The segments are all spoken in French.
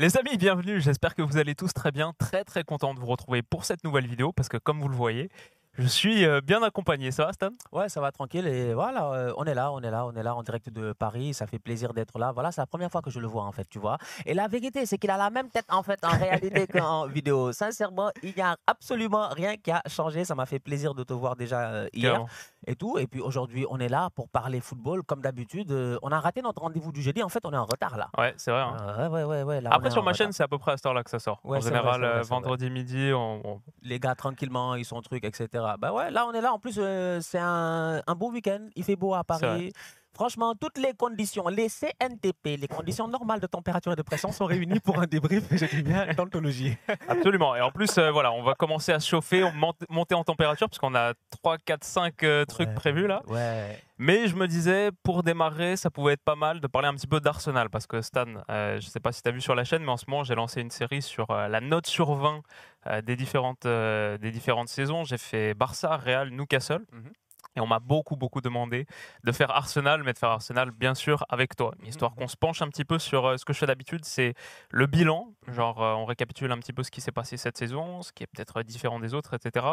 Les amis, bienvenue. J'espère que vous allez tous très bien. Très très content de vous retrouver pour cette nouvelle vidéo parce que comme vous le voyez, je suis euh, bien accompagné. Ça va, Stan? Ouais, ça va tranquille. Et voilà, euh, on est là, on est là, on est là en direct de Paris. Ça fait plaisir d'être là. Voilà, c'est la première fois que je le vois en fait, tu vois. Et la vérité, c'est qu'il a la même tête en fait en réalité qu'en vidéo. Sincèrement, il n'y a absolument rien qui a changé. Ça m'a fait plaisir de te voir déjà euh, hier et tout. Et puis aujourd'hui, on est là pour parler football comme d'habitude. On a raté notre rendez-vous du jeudi. En fait, on est en retard là. Ouais, c'est vrai. hein. Euh, ouais, ouais, ouais, là, Après, sur ma retard. chaîne, c'est à peu près à cette heure-là que ça sort. En général, vrai, vrai. vendredi midi, on, on- les gars tranquillement, ils sont trucs, etc. Bah ouais, là on est là. En plus, euh, c'est un, un beau week-end. Il fait beau à. Paris. Franchement, toutes les conditions, les CNTP, les conditions normales de température et de pression sont réunies pour un débrief, je dis bien, d'anthologie. Absolument. Et en plus, euh, voilà, on va commencer à se chauffer, on monte- monter en température, parce qu'on a 3, 4, 5 euh, trucs Ouais. prévus là. Ouais. Mais je me disais, pour démarrer, ça pouvait être pas mal de parler un petit peu d'Arsenal. Parce que Stan, euh, je sais pas si tu as vu sur la chaîne, mais en ce moment, j'ai lancé une série sur euh, la note sur 20 euh, des, différentes, euh, des différentes saisons. J'ai fait Barça, Real, Newcastle. Mhm. Et on m'a beaucoup, beaucoup demandé de faire Arsenal, mais de faire Arsenal, bien sûr, avec toi. Histoire Mhm. qu'on se penche un petit peu sur euh, ce que je fais d'habitude, c'est le bilan. Genre, euh, on récapitule un petit peu ce qui s'est passé cette saison, ce qui est peut-être différent des autres, etc.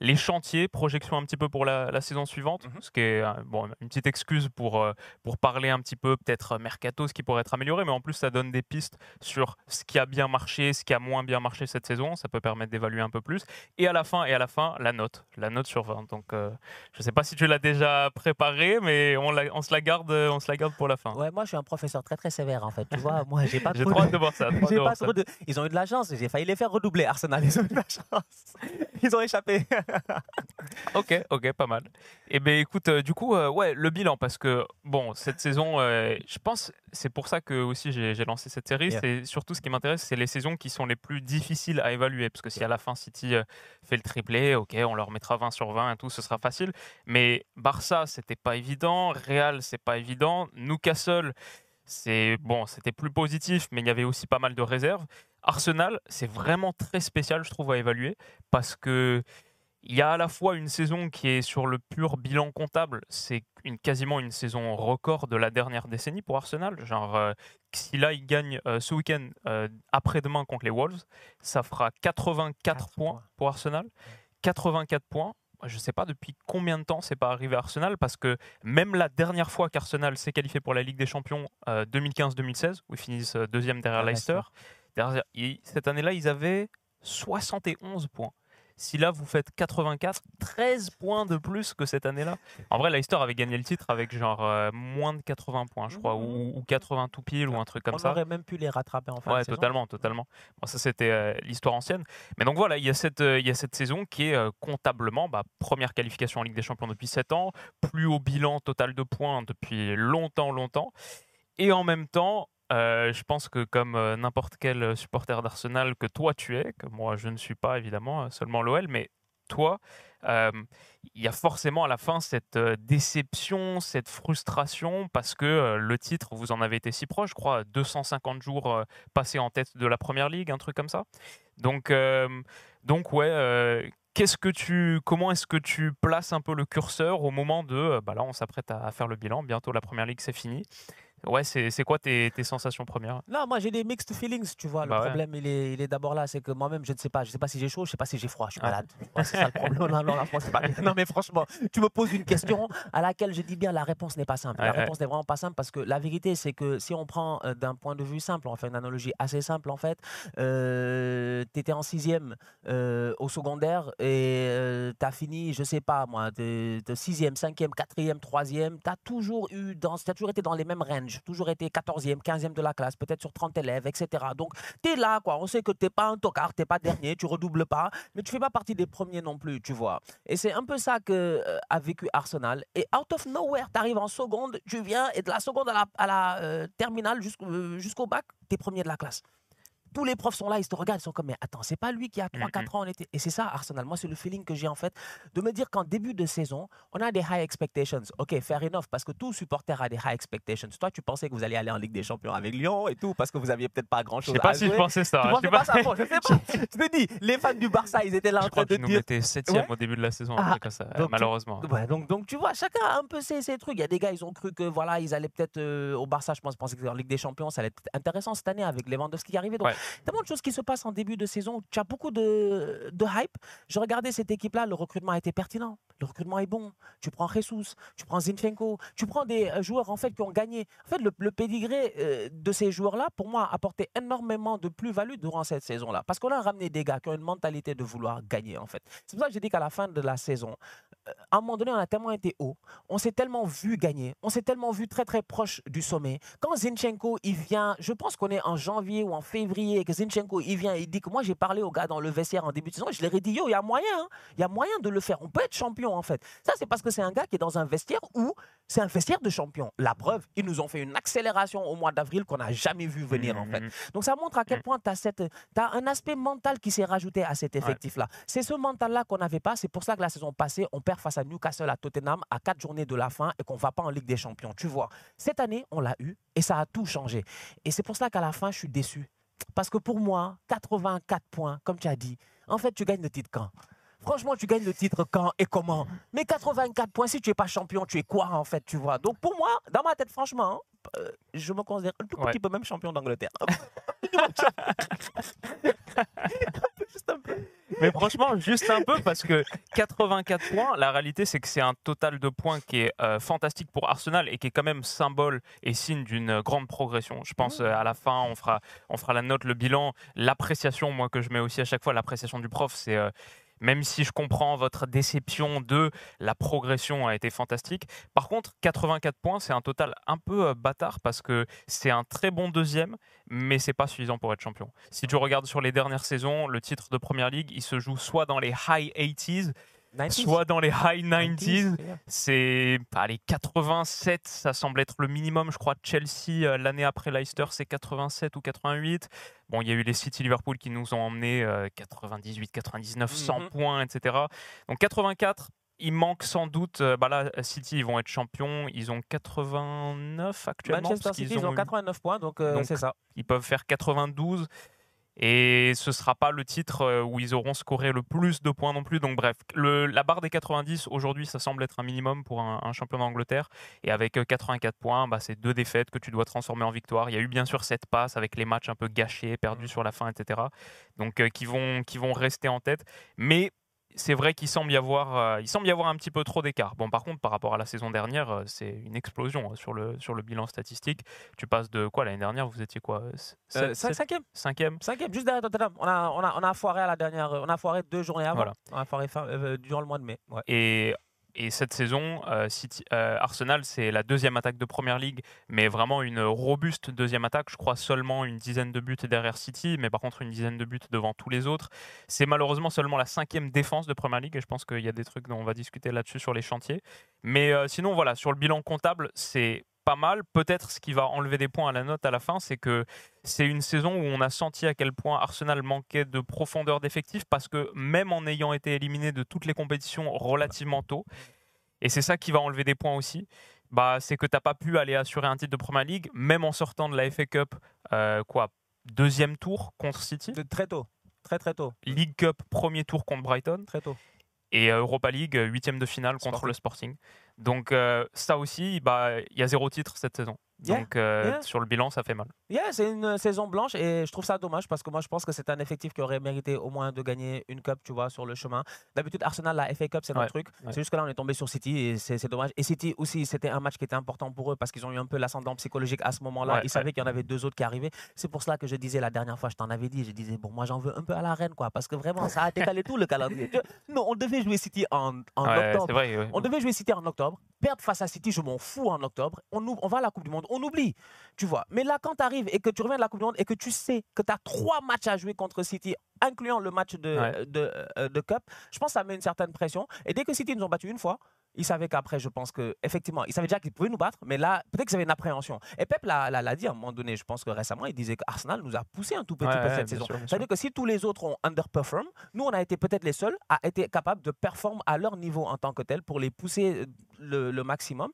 Les chantiers, projections un petit peu pour la, la saison suivante, Mhm. ce qui est euh, bon, une petite excuse pour, euh, pour parler un petit peu, peut-être euh, mercato, ce qui pourrait être amélioré, mais en plus, ça donne des pistes sur ce qui a bien marché, ce qui a moins bien marché cette saison. Ça peut permettre d'évaluer un peu plus. Et à la fin, et à la fin, la note, la note sur 20. Donc, euh, je sais pas si tu l'as déjà préparé, mais on, la- on se la garde, euh, on se la garde pour la fin. Ouais, moi je suis un professeur très très sévère en fait. Tu vois, moi j'ai pas J'ai trop hâte de voir ça. J'ai pas trop de... Ils ont eu de la chance, j'ai failli les faire redoubler. Arsenal, ils ont eu de la chance. Ils ont échappé. Ok, ok, pas mal. Et ben écoute, euh, du coup, euh, ouais, le bilan, parce que bon, cette saison, euh, je pense, c'est pour ça que aussi j'ai lancé cette série. Yeah. C'est surtout ce qui m'intéresse, c'est les saisons qui sont les plus difficiles à évaluer, parce que si à la fin City fait le triplé, ok, on leur mettra 20 sur 20 et tout, ce sera facile. Mais Barça, c'était pas évident. Real, c'est pas évident. Newcastle, c'est bon, c'était plus positif, mais il y avait aussi pas mal de réserves. Arsenal, c'est vraiment très spécial, je trouve, à évaluer, parce que il y a à la fois une saison qui est sur le pur bilan comptable, c'est une, quasiment une saison record de la dernière décennie pour Arsenal. Genre, euh, si là il gagne euh, ce week-end, euh, après-demain contre les Wolves, ça fera 84 Quatre points points. pour Arsenal. 84 points. Je ne sais pas depuis combien de temps c'est pas arrivé à Arsenal parce que même la dernière fois qu'Arsenal s'est qualifié pour la Ligue des Champions euh, 2015-2016, où ils finissent euh, deuxième derrière Leicester, derrière- cette année-là ils avaient 71 points. Si là vous faites 84, 13 points de plus que cette année-là. En vrai, Leicester avait gagné le titre avec genre euh, moins de 80 points, je crois, ou, ou 80 tout pile, ou un truc comme On ça. aurait même pu les rattraper en fin Ouais, de saison. totalement, totalement. Bon, ça, c'était euh, l'histoire ancienne. Mais donc voilà, il y a cette, euh, il y a cette saison qui est comptablement bah, première qualification en Ligue des Champions depuis 7 ans, plus haut bilan total de points depuis longtemps, longtemps. Et en même temps, euh, je pense que comme euh, n'importe quel supporter d'Arsenal que toi tu es, que moi je ne suis pas évidemment, euh, seulement l'OL, mais toi, euh, il y a forcément à la fin cette euh, déception, cette frustration, parce que euh, le titre, vous en avez été si proche, je crois, 250 jours euh, passés en tête de la Première Ligue, un truc comme ça. Donc, euh, donc ouais, euh, qu'est-ce que tu, comment est-ce que tu places un peu le curseur au moment de, euh, bah là, on s'apprête à, à faire le bilan, bientôt la Première Ligue, c'est fini. Ouais, c'est c'est quoi tes, tes sensations premières? Non, moi j'ai des mixed feelings, tu vois. Le Bah ouais. problème, il est, il est d'abord là, c'est que moi-même, je ne sais pas. Je sais pas si j'ai chaud, je sais pas si j'ai froid, je suis Ah. malade. Ouais, c'est ça le problème. Non, non, non, c'est pas. Non, mais franchement, tu me poses une question à laquelle je dis bien la réponse n'est pas simple. La réponse n'est vraiment pas simple parce que la vérité, c'est que si on prend euh, d'un point de vue simple, on fait une analogie assez simple en fait. Euh, tu étais en sixième euh, au secondaire et tu as fini, je sais pas moi, de, de sixième, cinquième, quatrième, troisième. Tu as toujours eu, dans, as toujours été dans les mêmes ranges. J'ai toujours été 14e, 15e de la classe, peut-être sur 30 élèves, etc. Donc, tu es là, quoi. On sait que tu n'es pas un tocard, tu n'es pas dernier, tu redoubles pas, mais tu fais pas partie des premiers non plus, tu vois. Et c'est un peu ça que euh, a vécu Arsenal. Et out of nowhere, tu arrives en seconde, tu viens, et de la seconde à la, euh, terminale jusqu'au jusqu'au bac, tu es premier de la classe tous les profs sont là, ils te regardent, ils sont comme, mais attends, c'est pas lui qui a 3-4 ans en été. Et c'est ça, Arsenal. Moi, c'est le feeling que j'ai en fait de me dire qu'en début de saison, on a des high expectations. Ok, fair enough, parce que tout supporter a des high expectations. Toi, tu pensais que vous alliez aller en Ligue des Champions avec Lyon et tout, parce que vous aviez peut-être pas grand chose Je sais pas si je pensais ça. Tu je pensais pas ça bon, Je sais pas. je te dis, les fans du Barça, ils étaient là je en train de nous dire. mettaient 7 Ouais. au début de la saison, Ah, comme ça, donc malheureusement. Ouais, donc, donc tu vois, chacun a un peu ses, ses trucs. Il y a des gars, ils ont cru que voilà, ils allaient peut-être euh, au Barça, je pense, pensaient que en Ligue des Champions, ça allait être intéressant cette année avec Lewandowski qui arrivait. Donc, Ouais. Tellement de choses qui se passent en début de saison. Tu as beaucoup de, de hype. Je regardais cette équipe-là, le recrutement a été pertinent. Le recrutement est bon. Tu prends Jesus, tu prends Zinchenko, tu prends des euh, joueurs en fait qui ont gagné. En fait, le, le pédigré euh, de ces joueurs-là, pour moi, a apporté énormément de plus-value durant cette saison-là. Parce qu'on a ramené des gars qui ont une mentalité de vouloir gagner, en fait. C'est pour ça que j'ai dit qu'à la fin de la saison, à un moment donné, on a tellement été haut, on s'est tellement vu gagner, on s'est tellement vu très très proche du sommet. Quand Zinchenko, il vient, je pense qu'on est en janvier ou en février, et que Zinchenko, il vient, il dit que moi j'ai parlé aux gars dans le vestiaire en début de saison, je leur ai dit, yo, il y a moyen, hein. il y a moyen de le faire, on peut être champion en fait. Ça, c'est parce que c'est un gars qui est dans un vestiaire où c'est un vestiaire de champion. La preuve, ils nous ont fait une accélération au mois d'avril qu'on n'a jamais vu venir en fait. Mhm. Donc ça montre à quel point tu as, un aspect mental qui s'est rajouté à cet effectif-là. C'est ce mental-là qu'on n'avait pas. C'est pour ça que la saison passée, on perd face à Newcastle, à Tottenham, à quatre journées de la fin et qu'on ne va pas en Ligue des Champions. Tu vois, cette année, on l'a eu et ça a tout changé. Et c'est pour ça qu'à la fin, je suis déçu. Parce que pour moi, 84 points, comme tu as dit, en fait, tu gagnes le titre quand? Franchement, tu gagnes le titre quand et comment? Mais 84 points, si tu n'es pas champion, tu es quoi en fait, tu vois? Donc pour moi, dans ma tête, franchement, euh, je me considère un tout Ouais. petit peu même champion d'Angleterre. Juste un peu. Mais franchement, juste un peu, parce que 84 points, la réalité, c'est que c'est un total de points qui est euh, fantastique pour Arsenal et qui est quand même symbole et signe d'une grande progression. Je pense euh, à la fin, on fera, on fera la note, le bilan, l'appréciation, moi que je mets aussi à chaque fois, l'appréciation du prof, c'est. euh, même si je comprends votre déception de la progression a été fantastique. Par contre, 84 points, c'est un total un peu euh, bâtard parce que c'est un très bon deuxième, mais c'est pas suffisant pour être champion. Si tu regardes sur les dernières saisons, le titre de Première Ligue, il se joue soit dans les high 80s, 90s. soit dans les high 90s. 90s, yeah. C'est les 87, ça semble être le minimum. Je crois Chelsea euh, l'année après Leicester, c'est 87 ou 88. Bon, il y a eu les City Liverpool qui nous ont emmenés euh, 98, 99, 100 Mhm. points, etc. Donc 84. Il manque sans doute. euh, bah là, City, ils vont être champions. Ils ont 89 actuellement. Manchester City, ils ont eu- 89 points, donc euh, Donc, c'est ça. ils peuvent faire 92 et ce sera pas le titre euh, où ils auront scoré le plus de points non plus. Donc bref, la barre des 90 aujourd'hui, ça semble être un minimum pour un, champion d'Angleterre. Et avec euh, 84 points, bah, c'est deux défaites que tu dois transformer en victoire. Il y a eu bien sûr cette passe avec les matchs un peu gâchés, perdus sur la fin, etc. Donc euh, qui vont qui vont rester en tête. Mais c'est vrai qu'il semble y avoir, euh, il semble y avoir un petit peu trop d'écart. Bon, par contre, par rapport à la saison dernière, euh, c'est une explosion euh, sur le sur le bilan statistique. Tu passes de quoi l'année dernière Vous étiez quoi euh, sept- cinquième, Cinquième cinquième, juste derrière Tottenham. On a, on, a, on a foiré à la dernière. On a foiré deux journées avant. Voilà. On a foiré fin- durant le mois de mai. Ouais. Et, et cette saison, euh, euh, Arsenal, c'est la deuxième attaque de Première Ligue, mais vraiment une robuste deuxième attaque. Je crois seulement une dizaine de buts derrière City, mais par contre une dizaine de buts devant tous les autres. C'est malheureusement seulement la cinquième défense de Première Ligue, et je pense qu'il y a des trucs dont on va discuter là-dessus sur les chantiers. Mais euh, sinon, voilà, sur le bilan comptable, c'est pas mal. Peut-être ce qui va enlever des points à la note à la fin, c'est que c'est une saison où on a senti à quel point Arsenal manquait de profondeur d'effectif parce que même en ayant été éliminé de toutes les compétitions relativement tôt, et c'est ça qui va enlever des points aussi, bah, c'est que tu n'as pas pu aller assurer un titre de Première Ligue, même en sortant de la FA Cup, euh, quoi, deuxième tour contre City, De- Très tôt. Très très tôt. League Cup, premier tour contre Brighton, Très tôt. Et euh, Europa League, euh, huitième de finale contre Sporting. le Sporting. Donc euh, ça aussi, bah, il y a zéro titre cette saison. Yeah, Donc euh, yeah. sur le bilan, ça fait mal. Yeah, c'est une euh, saison blanche et je trouve ça dommage parce que moi je pense que c'est un effectif qui aurait mérité au moins de gagner une cup, tu vois, sur le chemin. D'habitude, Arsenal, la FA Cup, c'est notre Ouais, truc. ouais. C'est juste que là, on est tombé sur City et c'est dommage. Et City aussi, c'était un match qui était important pour eux parce qu'ils ont eu un peu l'ascendant psychologique à ce moment-là. Ouais, Ils savaient qu'il y en avait deux autres qui arrivaient. C'est pour cela que je disais la dernière fois, je t'en avais dit, je disais, bon, moi j'en veux un peu à la reine, quoi, parce que vraiment, ça a décalé tout le calendrier. Non, on devait jouer City en, en octobre. c'est vrai. On devait jouer City en octobre. Perdre face à City, je m'en fous en octobre. On, on va à la Coupe du Monde, on oublie, tu vois. Mais là, quand tu arrives et que tu reviens de la Coupe du Monde et que tu sais que tu as trois matchs à jouer contre City, incluant le match de, de, euh, de, Cup, je pense que ça met une certaine pression. Et dès que City nous ont battu une fois, ils savaient qu'après, je pense que effectivement, ils savaient déjà qu'ils pouvaient nous battre, mais là, peut-être qu'ils avaient une appréhension. Et Pep l'a dit à un moment donné, je pense que récemment, il disait qu'Arsenal nous a poussé un tout petit peu cette saison. Ça veut dire que si tous les autres ont underperform, nous, on a été peut-être les seuls à être capables de performer à leur niveau en tant que tel pour les pousser le, le maximum.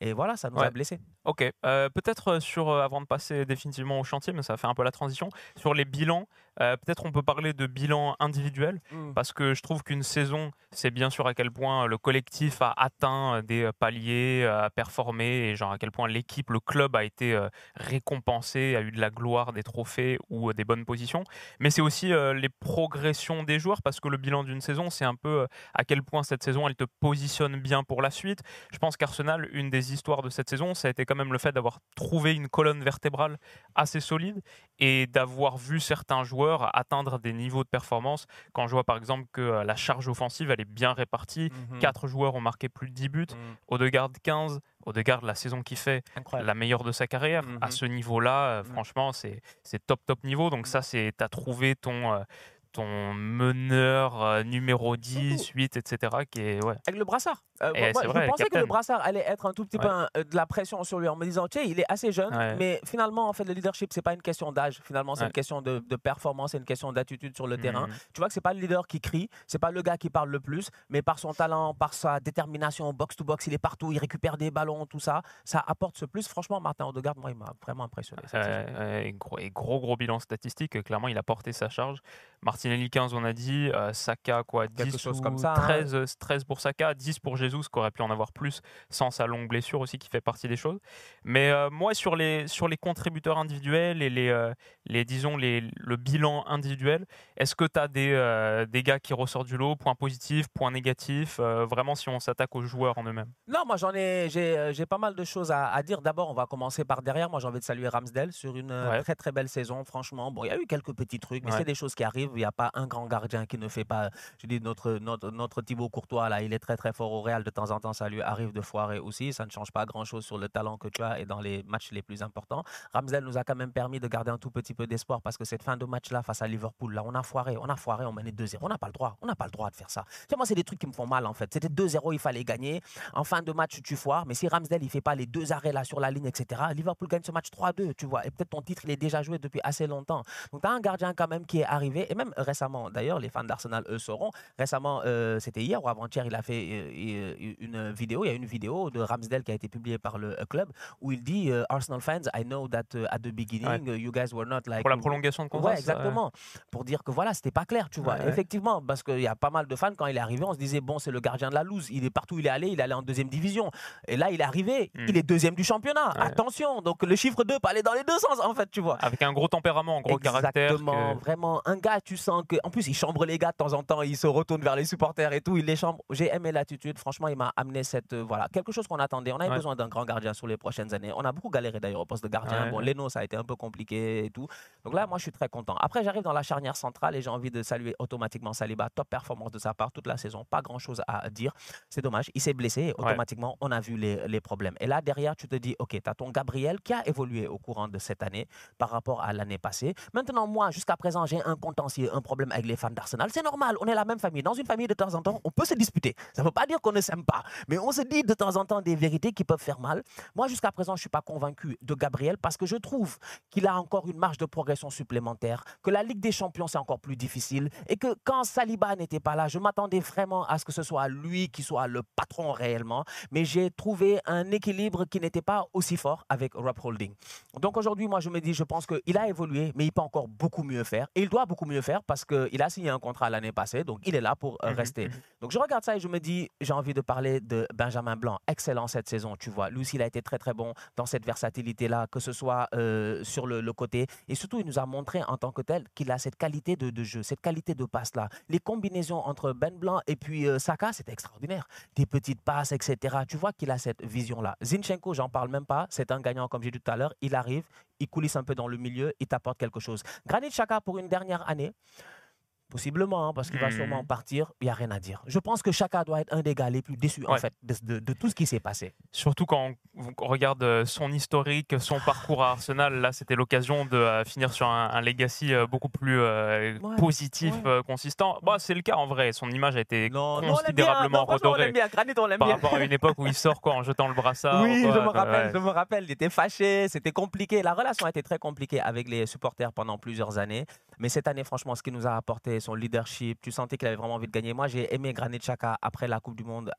Et voilà, ça nous a blessés. Ok, euh, peut-être euh, sur, euh, avant de passer définitivement au chantier, mais ça fait un peu la transition, sur les bilans, peut-être on peut parler de bilan individuel, mmh. parce que je trouve qu'une saison, c'est bien sûr à quel point le collectif a atteint des paliers, a performé, et genre à quel point l'équipe, le club a été récompensé, a eu de la gloire, des trophées ou des bonnes positions, mais c'est aussi les progressions des joueurs, parce que le bilan d'une saison, c'est un peu à quel point cette saison, elle te positionne bien pour la suite. Je pense qu'Arsenal, une des histoires de cette saison, ça a été quand même le fait d'avoir trouvé une colonne vertébrale assez solide et d'avoir vu certains joueurs atteindre des niveaux de performance. Quand je vois par exemple que euh, la charge offensive, elle est bien répartie, mmh quatre joueurs ont marqué plus de 10 buts, mmh. Odegaard 15, Odegaard, la saison qu'il fait, la meilleure de sa carrière. À mmh ce niveau-là, euh, franchement, c'est top, top niveau. Donc ça, c'est tu as trouvé ton, euh, ton meneur euh, numéro 10, 8, etc. Qui est, ouais. Avec le brassard. Euh, moi, je pensais que le brassard allait être un tout petit peu euh, de la pression sur lui en me disant, tu sais, il est assez jeune, mais finalement, en fait, le leadership, c'est pas une question d'âge. Finalement, c'est une question de, performance, c'est une question d'attitude sur le terrain. Mmh. Tu vois que c'est pas le leader qui crie, c'est pas le gars qui parle le plus, mais par son talent, par sa détermination box-to-box, il est partout, il récupère des ballons, tout ça, ça apporte ce plus. Franchement, Martin Odegaard, moi, il m'a vraiment impressionné. et, gros, et gros, gros bilan statistique, clairement, il a porté sa charge. Martinelli 15, on a dit. Euh, Saka, quoi, 10 chose comme ça, 13, hein. 13 pour Saka, 10 pour Jesus, qui aurait pu en avoir plus sans sa longue blessure aussi, qui fait partie des choses. Mais euh, moi, sur les, sur les contributeurs individuels et les, euh, les disons, les, le bilan individuel, est-ce que tu as des, des gars qui ressortent du lot, points positifs, points négatifs, vraiment si on s'attaque aux joueurs en eux-mêmes? Non, moi j'en ai, j'ai pas mal de choses à, dire. D'abord, on va commencer par derrière. Moi, j'ai envie de saluer Ramsdale sur une très très belle saison, franchement. Bon, il y a eu quelques petits trucs, mais c'est des choses qui arrivent. Il n'y a pas un grand gardien qui ne fait pas. Je dis, notre, notre, notre Thibaut Courtois, là, il est très très fort au Real. De temps en temps, ça lui arrive de foirer aussi. Ça ne change pas grand chose sur le talent que tu as et dans les matchs les plus importants. Ramsdale nous a quand même permis de garder un tout petit peu d'espoir parce que cette fin de match-là, face à Liverpool, là, on a foiré, on a foiré, on menait 2-0. On n'a pas le droit. On n'a pas le droit de faire ça. moi, c'est des trucs qui me font mal, en fait. C'était 2-0, il fallait gagner. En fin de match, tu foires. Mais si Ramsdale, il fait pas les deux arrêts là sur la ligne, etc., Liverpool gagne ce match 3-2, tu vois. Et peut-être ton titre, il est déjà joué depuis assez longtemps. Donc, tu as un gardien quand même qui est arrivé. Et même récemment, d'ailleurs, les fans d'Arsenal, eux, sauront. Récemment, euh, c'était hier ou avant-hier, il a fait euh, euh, une vidéo. Il y a une vidéo de Ramsdale qui a été publiée par le club où il dit Arsenal fans, I know that at the beginning, you guys were not like. Pour la prolongation de contrat. Ouais, exactement. Pour dire que voilà, c'était pas clair, tu vois. Effectivement, parce qu'il y a pas mal de fans, quand il est arrivé, on se disait, bon, c'est le gardien de la loose. Il est partout où il est allé, il est allé en deuxième division. Et là, il est arrivé, hmm. il est deuxième du championnat. Attention, donc le chiffre 2 peut aller dans les deux sens, en fait, tu vois. Avec un gros tempérament, un gros caractère. Exactement, vraiment. Un gars, tu que. En plus, il chambre les gars de temps en temps, il se retourne vers les supporters et tout, il les chambre. J'ai aimé l'attitude, franchement, il m'a amené cette. Euh, voilà, quelque chose qu'on attendait. On avait besoin d'un grand gardien sur les prochaines années. On a beaucoup galéré d'ailleurs au poste de gardien. bon, Leno, ça a été un peu compliqué et tout. Donc là, moi, je suis très content. Après, j'arrive dans la charnière centrale et j'ai envie de saluer automatiquement Saliba. Top performance de sa part toute la saison. Pas grand chose à dire. C'est dommage. Il s'est blessé et automatiquement, on a vu les, les, problèmes. Et là, derrière, tu te dis, OK, tu as ton Gabriel qui a évolué au courant de cette année par rapport à l'année passée. Maintenant, moi, jusqu'à présent, j'ai un contentieux, un problème avec les fans d'Arsenal. C'est normal. On est la même famille. Dans une famille, de temps en temps, on peut se disputer. Ça ne veut pas dire qu'on ne s'aime pas. Mais on se dit de temps en temps des vérités qui peuvent faire mal. Moi, jusqu'à présent, je ne suis pas convaincu de Gabriel parce que je trouve qu'il a encore une marge de progression supplémentaire, que la Ligue des Champions, c'est encore plus difficile et que quand Saliba n'était pas là, je m'attendais vraiment à ce que ce soit lui qui soit le patron réellement. Mais j'ai trouvé un équilibre qui n'était pas aussi fort avec Rob Holding. Donc aujourd'hui, moi, je me dis, je pense qu'il a évolué, mais il peut encore beaucoup mieux faire. Et il doit beaucoup mieux faire parce qu'il a signé un contrat l'année passée, donc il est là pour euh, mhm, rester. Mhm. Donc je regarde ça et je me dis, j'ai envie de parler de Benjamin Blanc. Excellent cette saison, tu vois. Lui aussi, il a été très très bon dans cette versatilité-là, que ce soit euh, sur le, côté. Et surtout, il nous a montré en tant que tel qu'il a cette qualité de, jeu, cette qualité de passe-là. Les combinaisons entre Ben Blanc et puis euh, Saka, c'était extraordinaire. Des petites passes, etc. Tu vois qu'il a cette vision-là. Zinchenko, j'en parle même pas. C'est un gagnant, comme j'ai dit tout à l'heure. Il arrive, il coulisse un peu dans le milieu, il t'apporte quelque chose. Granit Xhaka, pour une dernière année, Possiblement, hein, parce qu'il va Hmm. sûrement partir, il n'y a rien à dire. Je pense que Chaka doit être un des gars les plus déçus en fait de, de- de tout ce qui s'est passé. Surtout quand on regarde euh, son historique, son parcours à Arsenal, là c'était l'occasion de euh, finir sur un, un legacy euh, beaucoup plus euh, Ouais, positif, ouais. euh, consistant. Bah, c'est le cas en vrai, son image a été Non, bien, considérablement non, franchement, on redorée bien. Granit, par bien. rapport à une époque où il sort quoi, en jetant le brassard. Oui, quoi, je me rappelle, je me rappelle, il était fâché, c'était compliqué. La relation a été très compliquée avec les supporters pendant plusieurs années. Mais cette année, franchement, ce qu'il nous a apporté, son leadership, tu sentais qu'il avait vraiment envie de gagner. Moi, j'ai aimé Granit Xhaka après la Coupe du Monde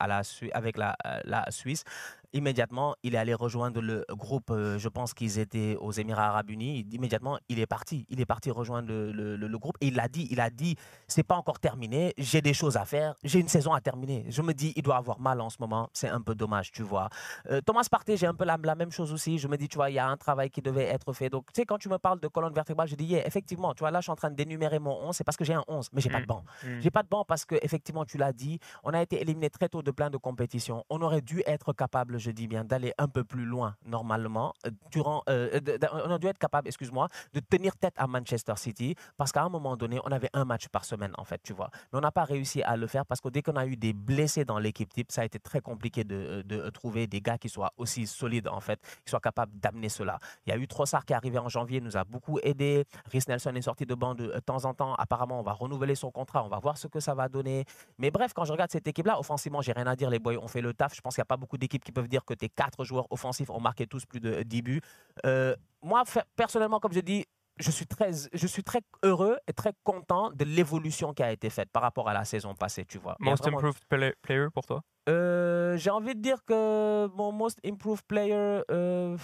avec la, euh, la Suisse. Immédiatement, il est allé rejoindre le groupe, euh, je pense qu'ils étaient aux Émirats Arabes Unis. Immédiatement, il est parti. Il est parti rejoindre le, le- le- le groupe. Et il l'a dit, il a dit, c'est pas encore terminé, j'ai des choses à faire, j'ai une saison à terminer. Je me dis, il doit avoir mal en ce moment. C'est un peu dommage, tu vois. Euh, Thomas Partey, j'ai un peu la, la même chose aussi. Je me dis, tu vois, il y a un travail qui devait être fait. Donc, tu sais, quand tu me parles de colonne vertébrale, je dis, yeah, effectivement, tu vois, là, je suis en train d'énumérer mon 11. C'est parce que j'ai un 11, mais j'ai pas de banc. Mm. J'ai pas de banc parce que, effectivement, tu l'as dit, on a été éliminé très tôt de plein de compétitions. On aurait dû être capable, je dis bien, d'aller un peu plus loin, normalement. euh, Durant, euh, de- on aurait dû être capable, excuse-moi, de tenir tête à Manchester City parce qu'à un moment donné, on avait un match par semaine, en fait, tu vois. Mais on n'a pas réussi à le faire parce que dès qu'on a eu des blessés dans l'équipe type, ça a été très compliqué de, de trouver des gars qui soient aussi solides, en fait, qui soient capables d'amener cela. Il y a eu Trossard qui est arrivé en janvier, nous a beaucoup aidé. Rhys Nelson est sorti de banc de euh, temps en temps. Apparemment, on va renouveler son contrat, on va voir ce que ça va donner. Mais bref, quand je regarde cette équipe-là, offensivement, j'ai rien à dire. Les boys ont fait le taf. Je pense qu'il n'y a pas beaucoup d'équipes qui peuvent dire que tes quatre joueurs offensifs ont marqué tous plus de 10 buts. Euh, moi, personnellement, comme je dis, je suis, très, je suis très heureux et très content de l'évolution qui a été faite par rapport à la saison passée, tu vois. Most vraiment- improved play- player pour toi? Euh, J'ai envie de dire que mon most improved player. euh,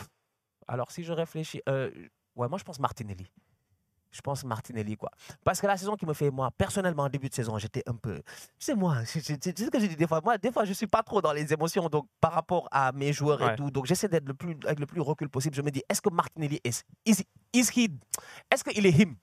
alors, si je réfléchis. euh, ouais, moi, je pense Martinelli. Je pense Martinelli, quoi. Parce que la saison qui me fait, moi, personnellement, en début de saison, j'étais un peu. Sais, moi, c'est c'est- c'est ce que j'ai dit des fois. Moi, des fois, je suis pas trop dans les émotions donc, par rapport à mes joueurs Ouais. et tout. Donc, j'essaie d'être le plus, avec le plus recul possible. Je me dis, est-ce que Martinelli est. Is, is he, est-ce qu'il est him?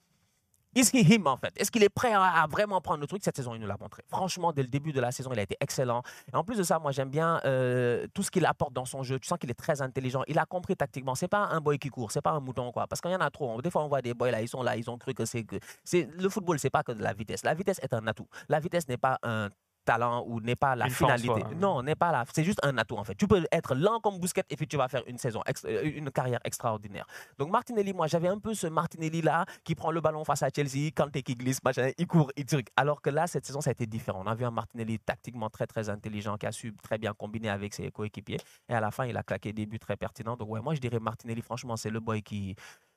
Is he him en fait? Est-ce qu'il est prêt à, vraiment prendre le truc? Cette saison, il nous l'a montré. Franchement, dès le début de la saison, il a été excellent. Et en plus de ça, moi, j'aime bien euh, tout ce qu'il apporte dans son jeu. Tu sens qu'il est très intelligent. Il a compris tactiquement. C'est pas un boy qui court, c'est pas un mouton quoi. Parce qu'il y en a trop. Des fois, on voit des boys là, ils sont là, ils ont cru que c'est que c'est le football, c'est pas que de la vitesse. La vitesse est un atout. La vitesse n'est pas un talent ou n'est pas la Une finalité. soi, hein. Non, n'est pas là. C'est juste un atout en fait. Tu peux être lent comme Bousquet et puis tu vas faire une saison, euh, une carrière extraordinaire. Donc Martinelli, moi j'avais un peu ce Martinelli là qui prend le ballon face à Chelsea, quand qui glisse, machin, il court, il truc. Alors que là, cette saison, ça a été différent. On a vu un Martinelli tactiquement très très intelligent qui a su très bien combiner avec ses coéquipiers. Et à la fin, il a claqué des buts très pertinents. Donc ouais, moi je dirais Martinelli, franchement, c'est le boy qui,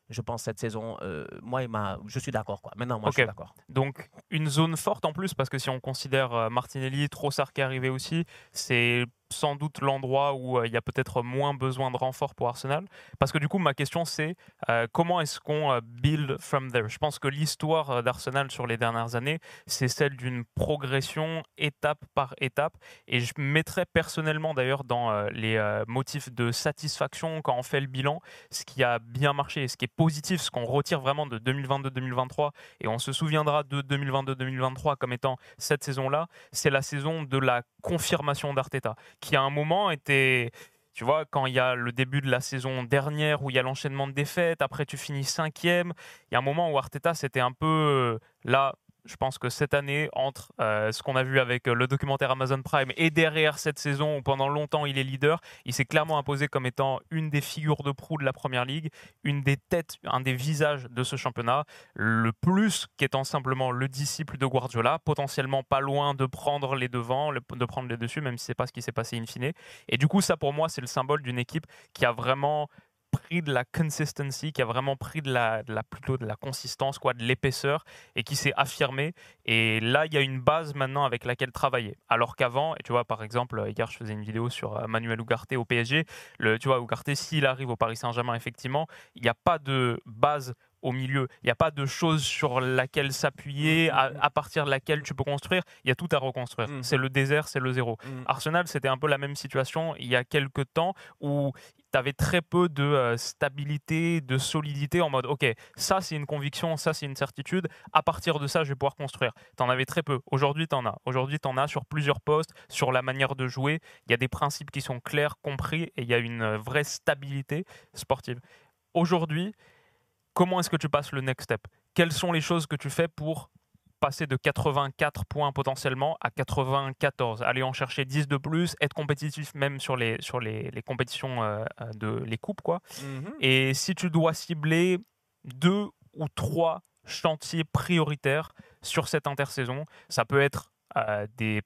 je pense, cette saison, euh, moi, il m'a, je suis d'accord quoi. Maintenant, moi, je suis d'accord. Donc une zone forte en plus, parce que si on considère euh, Martinelli, Trossard qui est arrivé aussi, c'est sans doute l'endroit où euh, il y a peut-être moins besoin de renfort pour Arsenal. Parce que du coup, ma question c'est euh, comment est-ce qu'on euh, build from there? Je pense que l'histoire d'Arsenal sur les dernières années, c'est celle d'une progression étape par étape. Et je mettrais personnellement d'ailleurs dans les motifs de satisfaction quand on fait le bilan, ce qui a bien marché, ce qui est positif, ce qu'on retire vraiment de 2022-2023 et on se souviendra de 2022-2023 comme étant cette saison-là, c'est la saison de la confirmation d'Arteta, qui à un moment était... Tu vois, quand il y a le début de la saison dernière où il y a l'enchaînement de défaites, après tu finis cinquième, il y a un moment où Arteta c'était un peu euh, là. Je pense que cette année, entre euh, ce qu'on a vu avec euh, le documentaire Amazon Prime et derrière cette saison où pendant longtemps il est leader, il s'est clairement imposé comme étant une des figures de proue de la Première Ligue, une des têtes, un des visages de ce championnat le plus qu'étant simplement le disciple de Guardiola, potentiellement pas loin de prendre les devants, de prendre les dessus, même si c'est pas ce qui s'est passé in fine. Et du coup, ça pour moi, c'est le symbole d'une équipe qui a vraiment pris de la consistency, qui a vraiment pris de la, de la plutôt de la consistance, quoi, de l'épaisseur, et qui s'est affirmé. Et là, il y a une base maintenant avec laquelle travailler. Alors qu'avant, et tu vois, par exemple, hier, je faisais une vidéo sur euh, Manuel Ugarte au PSG. Le, tu vois, Ugarte, s'il arrive au Paris Saint-Germain, effectivement, il n'y a pas de base au milieu. Il n'y a pas de chose sur laquelle s'appuyer, à, à partir de laquelle tu peux construire. Il y a tout à reconstruire. C'est le désert, c'est le zéro. Arsenal, c'était un peu la même situation il y a quelques temps où tu avais très peu de euh, stabilité, de solidité en mode, OK, ça c'est une conviction, ça c'est une certitude, à partir de ça, je vais pouvoir construire. Tu en avais très peu. Aujourd'hui, tu en as. Aujourd'hui, tu en as sur plusieurs postes, sur la manière de jouer. Il y a des principes qui sont clairs, compris, et il y a une euh, vraie stabilité sportive. Aujourd'hui, comment est-ce que tu passes le next step? Quelles sont les choses que tu fais pour passer de 84 points potentiellement à 94, aller en chercher 10 de plus, être compétitif même sur les, sur les, les compétitions euh, de les coupes. Quoi. Mhm. Et si tu dois cibler deux ou trois chantiers prioritaires sur cette intersaison, ça peut être euh, des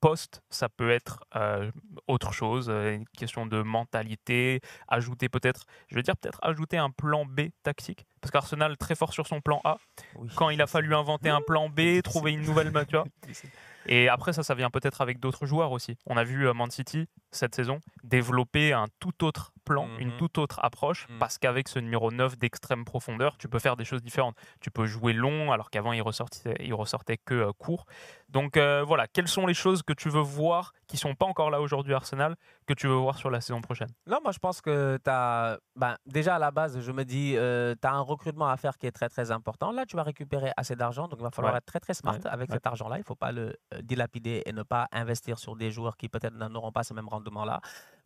poste, ça peut être euh, autre chose, euh, une question de mentalité, ajouter peut-être, je veux dire peut-être ajouter un plan B tactique, parce qu'Arsenal très fort sur son plan A. Oui. Quand il a fallu inventer un plan B, trouver une nouvelle, tu vois. Et après ça, ça vient peut-être avec d'autres joueurs aussi. On a vu euh, Man City cette saison développer un tout autre plan, une Mhm. toute autre approche, Mhm. parce qu'avec ce numéro 9 d'extrême profondeur, tu peux faire des choses différentes. Tu peux jouer long, alors qu'avant il ressortait, il ressortait que euh, court. Donc euh, voilà, quelles sont les choses que tu veux voir qui sont pas encore là aujourd'hui à Arsenal, que tu veux voir sur la saison prochaine? Non, moi je pense que tu as. Ben, déjà à la base, je me dis, tu as un recrutement à faire qui est très très important. Là, tu vas récupérer assez d'argent, donc il va falloir Ouais. être très très smart Ouais, avec ouais. cet argent-là. Il ne faut pas le euh, dilapider et ne pas investir sur des joueurs qui peut-être n'auront pas ce même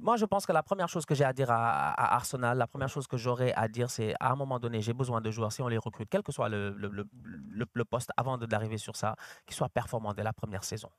Moi, je pense que la première chose que j'ai à dire à, Arsenal, la première chose que j'aurais à dire, c'est à un moment donné, j'ai besoin de joueurs, si on les recrute, quel que soit le, poste avant d'arriver sur ça, qu'ils soient performants dès la première saison.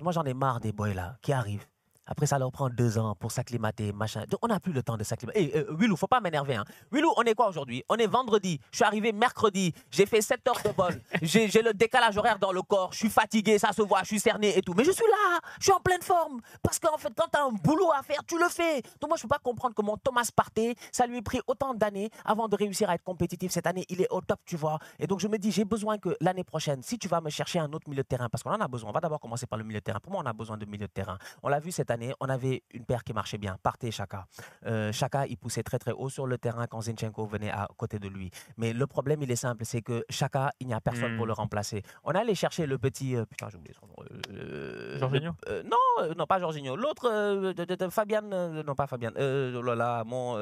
Moi, j'en ai marre des boys là qui arrivent. Après, ça leur prend deux ans pour s'acclimater, machin. Donc, on n'a plus le temps de s'acclimater. Eh, euh, Willou, faut pas m'énerver. Hein. Willou, on est quoi aujourd'hui? On est vendredi. Je suis arrivé mercredi. J'ai fait 7 heures de vol. J'ai j'ai le décalage horaire dans le corps. Je suis fatigué, ça se voit. Je suis cerné et tout. Mais je suis là. Je suis en pleine forme. Parce qu'en fait, quand tu as un boulot à faire, tu le fais. Donc, moi, je peux pas comprendre comment Thomas Partey, ça lui a pris autant d'années avant de réussir à être compétitif. Cette année, il est au top, tu vois. Et donc, je me dis, j'ai besoin que l'année prochaine, si tu vas me chercher un autre milieu de terrain, parce qu'on en a besoin, on va d'abord commencer par le milieu de terrain. Pour moi, on a besoin de milieu de terrain. On l'a vu cette année, on avait une paire qui marchait bien, Partey Chaka. Euh, Chaka, il poussait très très haut sur le terrain quand Zinchenko venait à côté de lui. Mais le problème, il est simple, c'est que Chaka, il n'y a personne Hmm. pour le remplacer. On allait chercher le petit... euh, putain, j'ai oublié son nom. euh, Jorginho euh, Non, euh, non, pas Jorginho. L'autre, de- de- de- Fabian... non, pas Fabian. Oh là là, mon...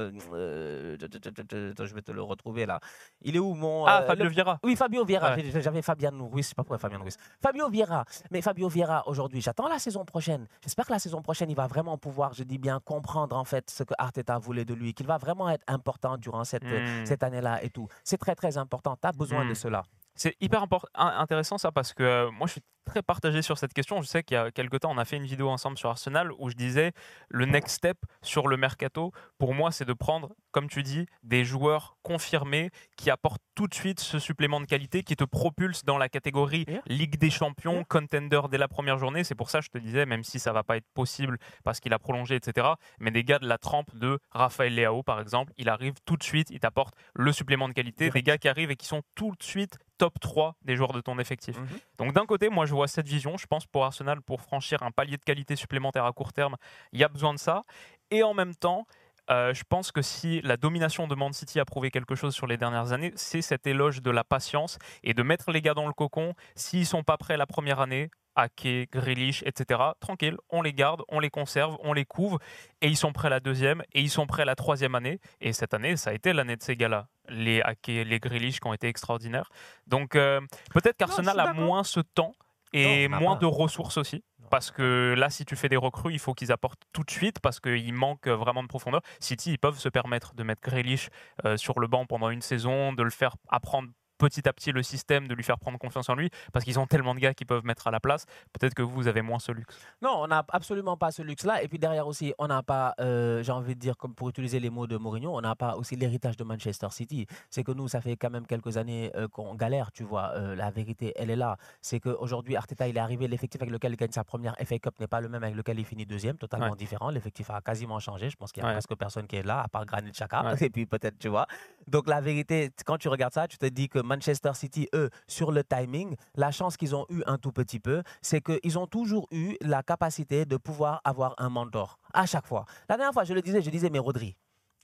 je vais te le retrouver là. Il est où mon... Ah, Fabio le- Vieira. oui, Fabio Vieira. Ouais. J'avais Fabian Ruiz, je sais pas pourquoi Fabian Ruiz. Fabio Vieira. Mais Fabio Vieira, aujourd'hui, j'attends la saison prochaine. J'espère que la saison prochaine, il va vraiment pouvoir, je dis bien, comprendre en fait ce que Arteta voulait de lui, qu'il va vraiment être important durant cette, Hmm. cette année-là et tout. C'est très, très important. Tu as besoin de Hmm. cela. C'est hyper intéressant ça parce que euh, moi je suis très partagé sur cette question. Je sais qu'il y a quelques temps on a fait une vidéo ensemble sur Arsenal où je disais le next step sur le mercato pour moi c'est de prendre comme tu dis des joueurs confirmés qui apportent tout de suite ce supplément de qualité qui te propulse dans la catégorie Yeah. Ligue des Champions, contender dès la première journée. C'est pour ça que je te disais même si ça va pas être possible parce qu'il a prolongé etc. Mais des gars de la trempe de Raphaël Leao par exemple, il arrive tout de suite, il t'apporte le supplément de qualité, des gars qui arrivent et qui sont tout de suite top 3 des joueurs de ton effectif. Mhm. Donc d'un côté, moi je vois cette vision, je pense pour Arsenal, pour franchir un palier de qualité supplémentaire à court terme, il y a besoin de ça. Et en même temps, euh, je pense que si la domination de Man City a prouvé quelque chose sur les dernières années, c'est cet éloge de la patience et de mettre les gars dans le cocon. S'ils sont pas prêts la première année, Ake, Grealish, etc. Tranquille, on les garde, on les conserve, on les couvre, et ils sont prêts la deuxième, et ils sont prêts la troisième année. Et cette année, ça a été l'année de ces gars-là. Les Ake, les Grealish qui ont été extraordinaires. Donc euh, peut-être qu'Arsenal a moins ce temps et Non, moins de ressources aussi. Parce que là, si tu fais des recrues, il faut qu'ils apportent tout de suite parce qu'il manque vraiment de profondeur. City, ils peuvent se permettre de mettre Grealish euh, sur le banc pendant une saison, de le faire apprendre petit à petit le système, de lui faire prendre confiance en lui, parce qu'ils ont tellement de gars qui peuvent mettre à la place. Peut-être que vous avez moins ce luxe. Non, on n'a absolument pas ce luxe-là. Et puis derrière aussi, on n'a pas, euh, j'ai envie de dire, comme pour utiliser les mots de Mourinho, on n'a pas aussi l'héritage de Manchester City. C'est que nous, ça fait quand même quelques années euh, qu'on galère, tu vois. Euh, la vérité, elle est là. C'est qu'aujourd'hui, Arteta, il est arrivé, l'effectif avec lequel il gagne sa première FA Cup n'est pas le même avec lequel il finit deuxième, totalement Ouais. différent. L'effectif a quasiment changé. Je pense qu'il n'y a Ouais. presque personne qui est là, à part Granit. Ouais. Et puis peut-être, tu vois. Donc la vérité, quand tu regardes ça, tu te dis que Manchester City, eux, sur le timing, la chance qu'ils ont eu un tout petit peu, c'est qu'ils ont toujours eu la capacité de pouvoir avoir un mentor à chaque fois. La dernière fois, je le disais, je disais, mais Rodri.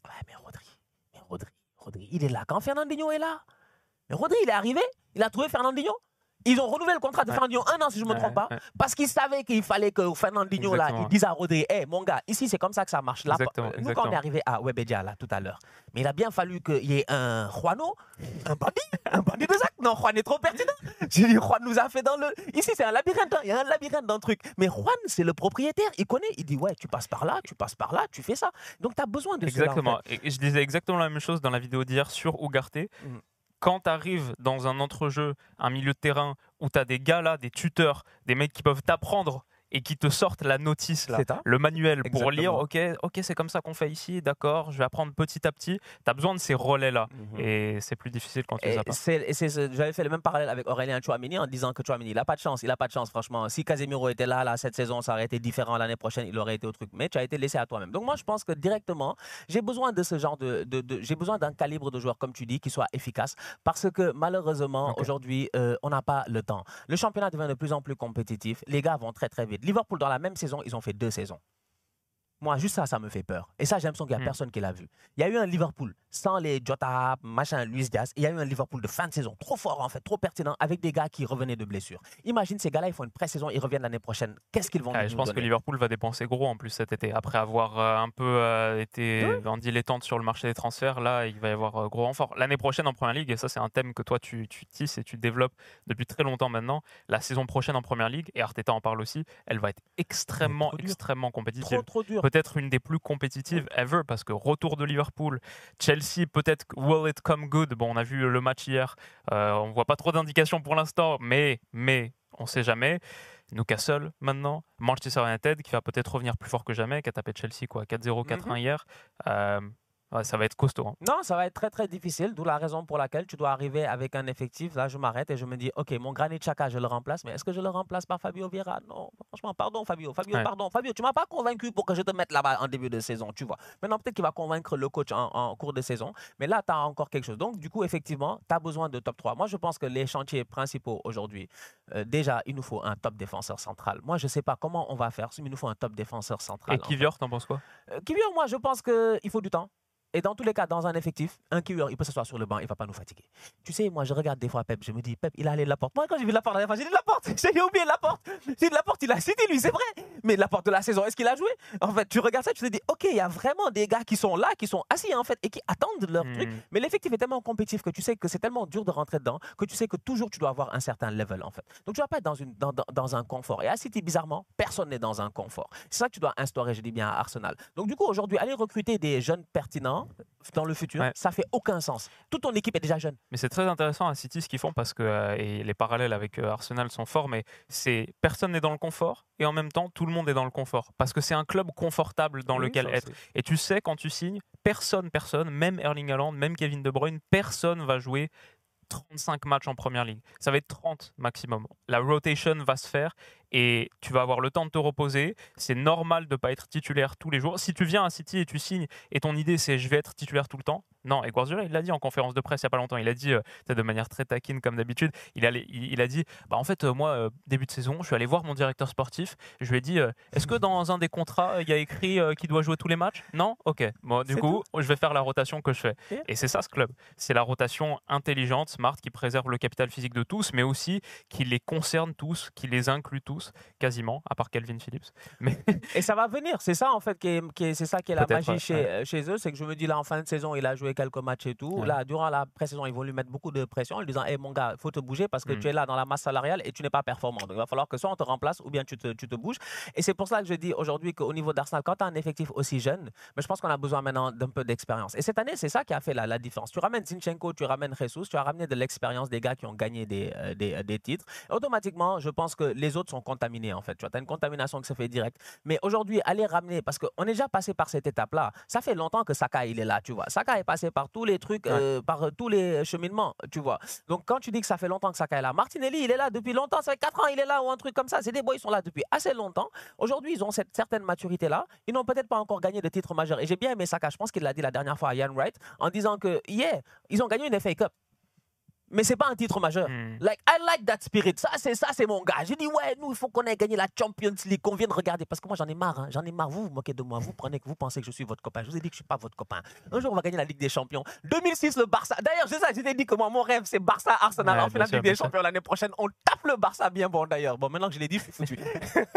Ouais, mais Rodri, mais Rodri, Rodri, il est là quand Fernandinho est là. Mais Rodri, il est arrivé, il a trouvé Fernandinho. Ils ont renouvelé le contrat de. Fernandinho un an, si je ne me trompe pas, parce qu'ils savaient qu'il fallait que Fernandinho, là, Exactement. il dise à Rodri, hé, mon gars, ici, c'est comme ça que ça marche. Là, Exactement, nous, quand on exactement. est arrivé à Webedia, là, tout à l'heure, mais il a bien fallu qu'il y ait un Juano, un bandit, un bandit de Zach. Non, Juan est trop pertinent. J'ai dit, Juan nous a fait dans le. Ici, c'est un labyrinthe. hein. Il y a un labyrinthe dans le truc. Mais Juan, c'est le propriétaire. Il connaît. Il dit, ouais, tu passes par là, tu passes par là, tu fais ça. Donc, tu as besoin de cela, en Exactement. fait. Et je disais exactement la même chose dans la vidéo d'hier sur Ugarte. Mhm. Quand tu arrives dans un entrejeu, un milieu de terrain, où tu as des gars là, des tuteurs, des mecs qui peuvent t'apprendre et qui te sortent la notice, là, le manuel pour lire, ok, ok, c'est comme ça qu'on fait ici, d'accord, je vais apprendre petit à petit. Tu as besoin de ces relais-là mhm. et c'est plus difficile quand tu les as pas. J'avais fait le même parallèle avec Aurélien Chouamini en disant que Chouamini, il n'a pas de chance, il n'a pas de chance, franchement. Si Casemiro était là, là, cette saison, ça aurait été différent l'année prochaine, il aurait été au truc. Mais tu as été laissé à toi-même. Donc moi, je pense que directement, j'ai besoin de ce genre de, de, j'ai besoin d'un calibre de joueur, comme tu dis, qui soit efficace parce que malheureusement, aujourd'hui, euh, on n'a pas le temps. Le championnat devient de plus en plus compétitif. Les gars vont très très vite. Liverpool, dans la même saison, ils ont fait deux saisons. Moi, juste ça, ça me fait peur. Et ça, j'ai l'impression qu'il n'y a hmm. personne qui l'a vu. Il y a eu un Liverpool sans les Jota, machin, Luis Diaz. Il y a eu un Liverpool de fin de saison, trop fort en fait, trop pertinent, avec des gars qui revenaient de blessures. Imagine ces gars-là, ils font une pré-saison, ils reviennent l'année prochaine. Qu'est-ce qu'ils vont Je pense que Liverpool va dépenser gros en plus cet été. Après avoir euh, un peu euh, été en dilettante sur le marché des transferts, là, il va y avoir euh, gros renfort. L'année prochaine en Première Ligue, et ça, c'est un thème que toi, tu, tu tisses et tu développes depuis très longtemps maintenant. La saison prochaine en Première Ligue, et Arteta en parle aussi, elle va être extrêmement, extrêmement compétitive. Peut-être une des plus compétitive ever parce que retour de Liverpool, Chelsea peut-être will it come good? Bon, on a vu le match hier, euh, on voit pas trop d'indications pour l'instant, mais mais on sait jamais. Newcastle maintenant, Manchester United qui va peut-être revenir plus fort que jamais, qui a tapé Chelsea quoi, 4-0, 4-1 mhm. hier. Euh, ça va être costaud. Hein. Non, ça va être très très difficile, d'où la raison pour laquelle tu dois arriver avec un effectif. Là, je m'arrête et je me dis, ok, mon Granit Xhaka, je le remplace, mais est-ce que je le remplace par Fabio Vieira? Non, franchement, pardon Fabio, Fabio, pardon, Fabio, tu m'as pas convaincu pour que je te mette là-bas en début de saison, tu vois. Maintenant, peut-être qu'il va convaincre le coach en, cours de saison, mais là, tu as encore quelque chose. Donc, du coup, effectivement, tu as besoin de top 3. Moi, je pense que les chantiers principaux aujourd'hui, euh, déjà, il nous faut un top défenseur central. Moi, je sais pas comment on va faire, mais il nous faut un top défenseur central. Et Kivior, t'en penses quoi? Euh, Kivior, moi, je pense qu'il faut du temps. Et dans tous les cas, dans un effectif, un keeper, il peut s'asseoir sur le banc, il ne va pas nous fatiguer. Tu sais, moi, je regarde des fois Pep, je me dis, Pep, il a allé de la porte. Moi, quand j'ai vu la porte la dernière fois, j'ai dit la porte, j'ai oublié la porte. J'ai dit la porte, il a cité lui, c'est vrai. Mais la porte de la saison, est-ce qu'il a joué? En fait, tu regardes ça, tu te dis, ok, il y a vraiment des gars qui sont là, qui sont assis en fait, et qui attendent leur truc. Hmm. Mais l'effectif est tellement compétitif que tu sais que c'est tellement dur de rentrer dedans que tu sais que toujours tu dois avoir un certain level en fait. Donc tu vas pas être dans, une, dans, dans un confort. Et à City, bizarrement, personne n'est dans un confort. C'est ça que tu dois instaurer, je dis bien, à Arsenal. Donc du coup, aujourd'hui, aller recruter des jeunes pertinents dans le futur, ça fait aucun sens. Toute ton équipe est déjà jeune. Mais c'est très intéressant à City ce qu'ils font parce que euh, et les parallèles avec euh, Arsenal sont forts, mais c'est personne n'est dans le confort et en même temps tout le monde est dans le confort parce que c'est un club confortable dans lequel être. Et tu sais quand tu signes, personne, personne, même Erling Haaland, même Kevin De Bruyne, personne va jouer 35 matchs en première ligue. Ça va être 30 maximum. La rotation va se faire et tu vas avoir le temps de te reposer. C'est normal de ne pas être titulaire tous les jours. Si tu viens à City et tu signes et ton idée c'est je vais être titulaire tout le temps, non. Et Guardiola, il l'a dit en conférence de presse il n'y a pas longtemps. Il a dit, euh, de manière très taquine comme d'habitude, il, a, il, a dit, bah, en fait, euh, moi, euh, début de saison, je suis allé voir mon directeur sportif. Je lui ai dit, est-ce que dans un des contrats, il y a écrit qu'il doit jouer tous les matchs? Non? Ok. Bon, du coup, je vais faire la rotation que je fais. Et c'est ça ce club. C'est la rotation intelligente, smart, qui préserve le capital physique de tous, mais aussi qui les concerne tous, qui les inclut tous quasiment, à part Calvin Phillips. Mais... Et ça va venir, c'est ça en fait, qui c'est ça qui est la magie chez, chez eux, c'est que je me dis là en fin de saison, il a joué quelques matchs et tout. Là, durant la pré-saison, ils vont lui mettre beaucoup de pression en lui disant, hé mon gars, faut te bouger parce que mm. tu es là dans la masse salariale et tu n'es pas performant. Donc il va falloir que soit on te remplace ou bien tu te, tu te bouges. Et c'est pour ça que je dis aujourd'hui qu'au niveau d'Arsenal, quand tu as un effectif aussi jeune, mais je pense qu'on a besoin maintenant d'un peu d'expérience. Et cette année, c'est ça qui a fait la, la, différence. Tu ramènes Zinchenko, tu ramènes Jesus, tu as ramené de l'expérience des gars qui ont gagné des, euh, des, euh, des titres. automatiquement, je pense que les autres sont contaminés en fait. Tu vois, as une contamination qui se fait direct. Mais aujourd'hui, aller ramener, parce qu'on est déjà passé par cette étape-là. Ça fait longtemps que Saka, il est là, tu vois. Saka est passé par tous les trucs, euh, par tous les cheminements, tu vois. Donc quand tu dis que ça fait longtemps que Saka est là, Martinelli, il est là depuis longtemps, ça fait 4 ans, il est là, ou un truc comme ça. C'est des boys, ils sont là depuis assez longtemps. Aujourd'hui, ils ont cette certaine maturité-là. Ils n'ont peut-être pas encore gagné de titre majeur. Et j'ai bien aimé Saka, je pense qu'il l'a dit la dernière fois à Ian Wright, en disant que, yeah, ils ont gagné une FA Cup mais c'est pas un titre majeur. Hmm. Like, I like that spirit. Ça, c'est ça, c'est mon gars. J'ai dit, ouais, nous, il faut qu'on ait gagné la Champions League, qu'on vienne regarder. Parce que moi, j'en ai marre. Hein. J'en ai marre. Vous vous moquez de moi. Vous prenez que vous pensez que je suis votre copain. Je vous ai dit que je suis pas votre copain. Un jour, on va gagner la Ligue des Champions. 2006, le Barça. D'ailleurs, c'est ça. Je t'ai dit que moi, mon rêve, c'est Barça Arsenal en finale Ligue des Champions l'année prochaine. On tape le Barça bien bon d'ailleurs. Bon, maintenant que je l'ai dit, je suis foutu.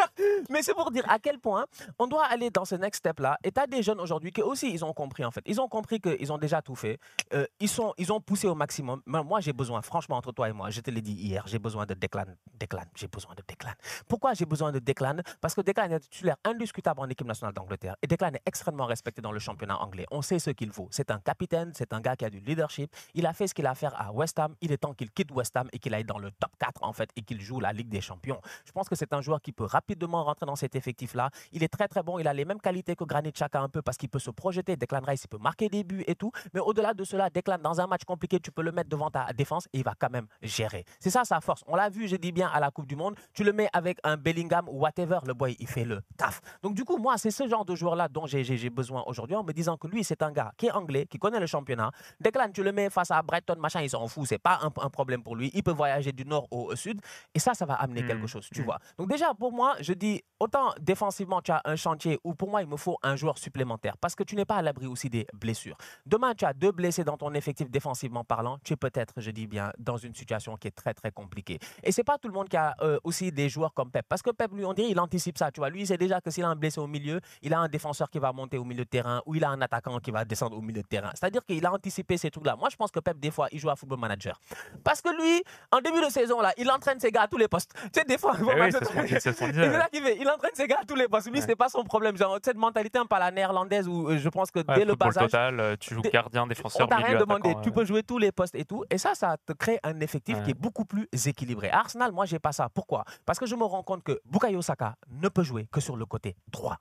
mais c'est pour dire à quel point on doit aller dans ce next step là. Et t'as des jeunes aujourd'hui qui aussi, ils ont compris en fait. Ils ont compris qu'ils ont déjà tout fait. Euh, ils sont, ils ont poussé au maximum. Moi, j'ai franchement, entre toi et moi, je te l'ai dit hier, j'ai besoin de Declan. Declan, j'ai besoin de Declan. Pourquoi j'ai besoin de Declan Parce que Declan est titulaire indiscutable en équipe nationale d'Angleterre. Et Declan est extrêmement respecté dans le championnat anglais. On sait ce qu'il vaut. C'est un capitaine, c'est un gars qui a du leadership. Il a fait ce qu'il a à faire à West Ham. Il est temps qu'il quitte West Ham et qu'il aille dans le top 4, en fait, et qu'il joue la Ligue des Champions. Je pense que c'est un joueur qui peut rapidement rentrer dans cet effectif-là. Il est très, très bon. Il a les mêmes qualités que Granit Xhaka un peu parce qu'il peut se projeter. Declan Rice, il peut marquer des buts et tout. Mais au-delà de cela, Declan, dans un match compliqué, tu peux le mettre devant ta défense et il va quand même gérer. C'est ça sa force. On l'a vu, je dis bien, à la Coupe du Monde. Tu le mets avec un Bellingham ou whatever, le boy, il fait le taf. Donc, du coup, moi, c'est ce genre de joueur-là dont j'ai besoin aujourd'hui en me disant que lui, c'est un gars qui est anglais, qui connaît le championnat. Declan, tu le mets face à Brighton, machin, il s'en fout. C'est pas un, un, problème pour lui. Il peut voyager du nord au, sud. Et ça, ça va amener quelque mmh. chose, tu mmh. vois. Donc, déjà, pour moi, je dis, autant défensivement, tu as un chantier où pour moi, il me faut un joueur supplémentaire parce que tu n'es pas à l'abri aussi des blessures. Demain, tu as deux blessés dans ton effectif défensivement parlant. Tu es peut-être, je dis bien, dans une situation qui est très, très compliquée. Et c'est pas tout le monde qui a euh, aussi des joueurs comme Pep. Parce que Pep, lui, on dirait, il anticipe ça. Tu vois, lui, il sait déjà que s'il a un blessé au milieu, il a un défenseur qui va monter au milieu de terrain ou il a un attaquant qui va descendre au milieu de terrain. C'est-à-dire qu'il a anticipé ces trucs-là. Moi, je pense que Pep, des fois, il joue à football manager. Parce que lui, en début de saison, là, il entraîne ses gars à tous les postes. Tu sais, des fois, eh oui, il, il entraîne ses gars à tous les postes. Lui, c'est pas son problème. Genre, cette mentalité un peu à la néerlandaise où euh, je pense que dès le bas âge. total, euh, tu joues gardien, défenseur, on rien demandé. Tu peux jouer tous les postes et tout. Et ça, ça te crée un effectif qui est beaucoup plus équilibré. Arsenal, moi, j'ai pas ça. Pourquoi? Parce que je me rends compte que Bukayo Saka ne peut jouer que sur le côté droit.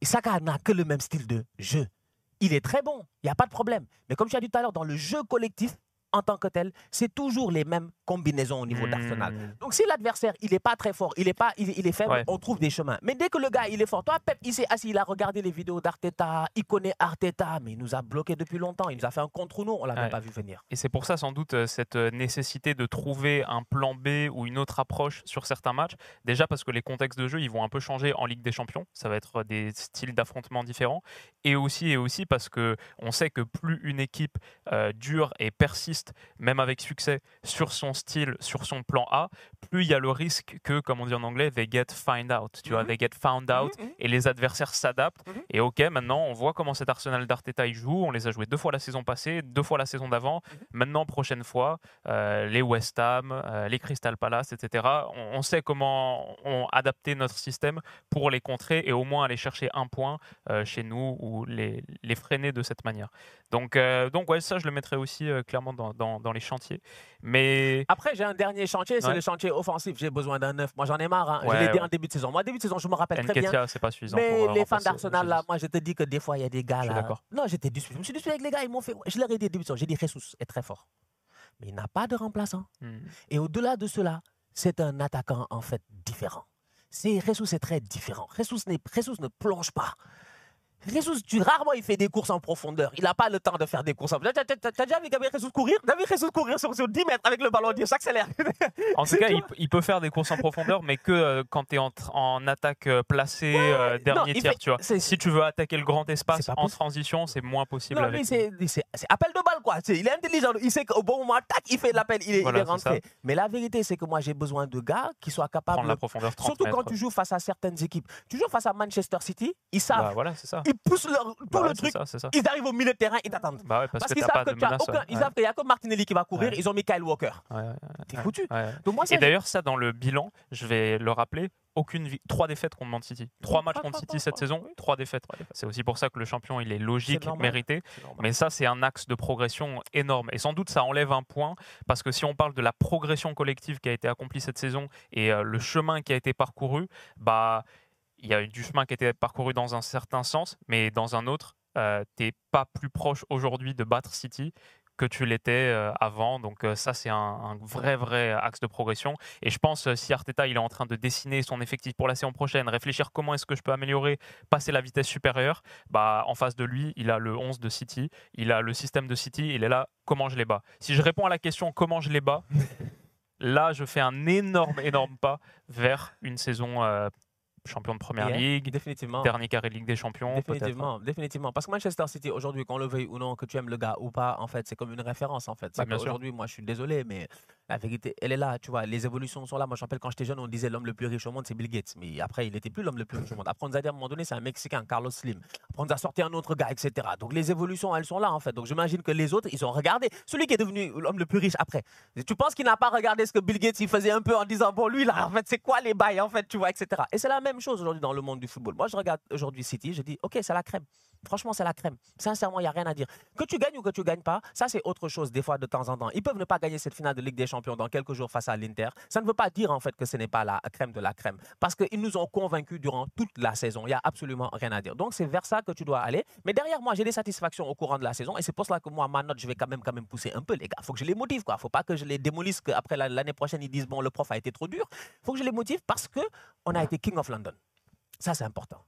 Et Saka n'a que le même style de jeu. Il est très bon, il n'y a pas de problème. Mais comme tu as dit tout à l'heure, dans le jeu collectif, en tant que tel, c'est toujours les mêmes combinaisons au niveau d'Arsenal. Hmm. Donc si l'adversaire, il n'est pas très fort, il est, pas, il, est faible, on trouve des chemins. Mais dès que le gars, il est fort, toi, Pep, il s'est assis, il a regardé les vidéos d'Arteta, il connaît Arteta, mais il nous a bloqué depuis longtemps, il nous a fait un contre nous, on l'a même pas vu venir. Et c'est pour ça sans doute euh, cette euh, nécessité de trouver un plan B ou une autre approche sur certains matchs. Déjà parce que les contextes de jeu, ils vont un peu changer en Ligue des Champions, ça va être des styles d'affrontement différents. Et aussi, et aussi parce que on sait que plus une équipe euh, dure et persiste, même avec succès, sur son style, sur son plan A, plus il y a le risque que, comme on dit en anglais, they get find out. Tu vois, mhm. they get found out mhm, mhm. et les adversaires s'adaptent. Et ok, maintenant on voit comment cet Arsenal d'Arteta il joue. On les a joués deux fois la saison passée, deux fois la saison d'avant. Maintenant, prochaine fois, euh, les West Ham, euh, les Crystal Palace, etc. On, sait comment on adapter notre système pour les contrer et au moins aller chercher un point euh, chez nous ou les, les freiner de cette manière. Donc, donc ouais, ça je le mettrais aussi clairement dans, dans, dans les chantiers. Mais après, j'ai un dernier chantier, c'est le chantier offensif. J'ai besoin d'un neuf. Moi, j'en ai marre. Hein. je l'ai dit en début de saison. Moi, début de saison, je me rappelle très bien. c'est pas suffisant. Mais euh, les fans d'Arsenal, là, moi, je te dis que des fois, il y a des gars là. Non, j'étais déçu. Je me suis déçu avec les gars. Ils m'ont fait. Je leur ai dit début de saison. J'ai dit Jesus est très fort, mais il n'a pas de remplaçant. Hmm. Et au-delà de cela, c'est un attaquant en fait différent. C'est Jesus est très différent. Jesus ne plonge pas. Jesus, tu, rarement il fait des courses en profondeur. Il n'a pas le temps de faire des courses en profondeur. T'as déjà vu Gabriel Jesus courir? T'as vu Jesus courir sur, 10 mètres avec le ballon, il s'accélère. En tout cas, il, peut faire des courses en profondeur, mais que euh, quand tu es en, attaque euh, placée, euh, dernier tiers, tu vois. Si tu veux attaquer le grand espace en transition, c'est moins possible. Non, c'est appel de balle, quoi. il est intelligent. Il sait qu'au bon moment, tac, il fait l'appel, il, est, rentré. Mais la vérité, c'est que moi, j'ai besoin de gars qui soient capables. Prendre la profondeur Surtout quand tu joues face à certaines équipes. Tu joues face à Manchester City, ils savent. Bah, voilà, c'est ça ils poussent leur, tout bah le truc. ils arrivent au milieu de terrain, ils t'attendent. Bah parce, qu'ils savent qu'il n'y a que Martinelli qui va courir. Ils ont mis Kyle Walker. T'es foutu. Donc moi, Et d'ailleurs, ça, dans le bilan, je vais le rappeler, aucune trois défaites contre Man City. Trois matchs contre City cette saison, trois défaites. C'est aussi pour ça que le champion, il est logique, mérité. Mais ça, c'est un axe de progression énorme. Et sans doute, ça enlève un point, parce que si on parle de la progression collective qui a été accomplie cette saison et euh, le chemin qui a été parcouru, bah il y a eu du chemin qui été parcouru dans un certain sens, mais dans un autre, euh, tu n'es pas plus proche aujourd'hui de battre City que tu l'étais euh, avant. Donc euh, ça, c'est un, vrai, vrai axe de progression. Et je pense, si Arteta, il est en train de dessiner son effectif pour la saison prochaine, réfléchir comment est-ce que je peux améliorer, passer la vitesse supérieure, bah, en face de lui, il a le 11 de City, il a le système de City, il est là, comment je les bats? Si je réponds à la question comment je les bats, là, je fais un énorme, énorme pas vers une saison champion de première ligue, définitivement. dernier carré de Ligue des Champions. Définitivement, définitivement. Parce que Manchester City, aujourd'hui, qu'on le veuille ou non, que tu aimes le gars ou pas, en fait, c'est comme une référence. En fait. Bah, aujourd'hui, moi, je suis désolé, mais La vérité, elle est là, tu vois. Les évolutions sont là. Moi, je me rappelle quand j'étais jeune, on disait l'homme le plus riche au monde, c'est Bill Gates. Mais après, il n'était plus l'homme le plus riche au monde. Après, on nous a dit à un moment donné, c'est un Mexicain, Carlos Slim. Après, on nous a sorti un autre gars, etc. Donc, les évolutions, elles sont là, en fait. Donc, j'imagine que les autres, ils ont regardé. Celui qui est devenu l'homme le plus riche après. Tu penses qu'il n'a pas regardé ce que Bill Gates il faisait un peu en disant, bon, lui, là, en fait, c'est quoi les bails, en fait, tu vois, etc. Et c'est la même chose aujourd'hui dans le monde du football. Moi, je regarde aujourd'hui City, je dis, OK, c'est la crème. Franchement, c'est la crème. Sincèrement, il n'y a rien à dire. Que tu gagnes ou que tu gagnes pas, ça, c'est autre chose, des fois, de temps en temps. Ils peuvent ne pas gagner cette finale de Ligue des Champions dans quelques jours face à l'Inter. Ça ne veut pas dire, en fait, que ce n'est pas la crème de la crème. Parce qu'ils nous ont convaincus durant toute la saison. Il n'y a absolument rien à dire. Donc, c'est vers ça que tu dois aller. Mais derrière moi, j'ai des satisfactions au courant de la saison. Et c'est pour cela que moi, ma note, je vais quand même, quand même pousser un peu, les gars. Faut que je les motive, quoi. Faut pas que je les démolisse, qu'après l'année prochaine, ils disent, bon, le prof a été trop dur. Faut que je les motive parce qu'on a été King of Ça, c'est important.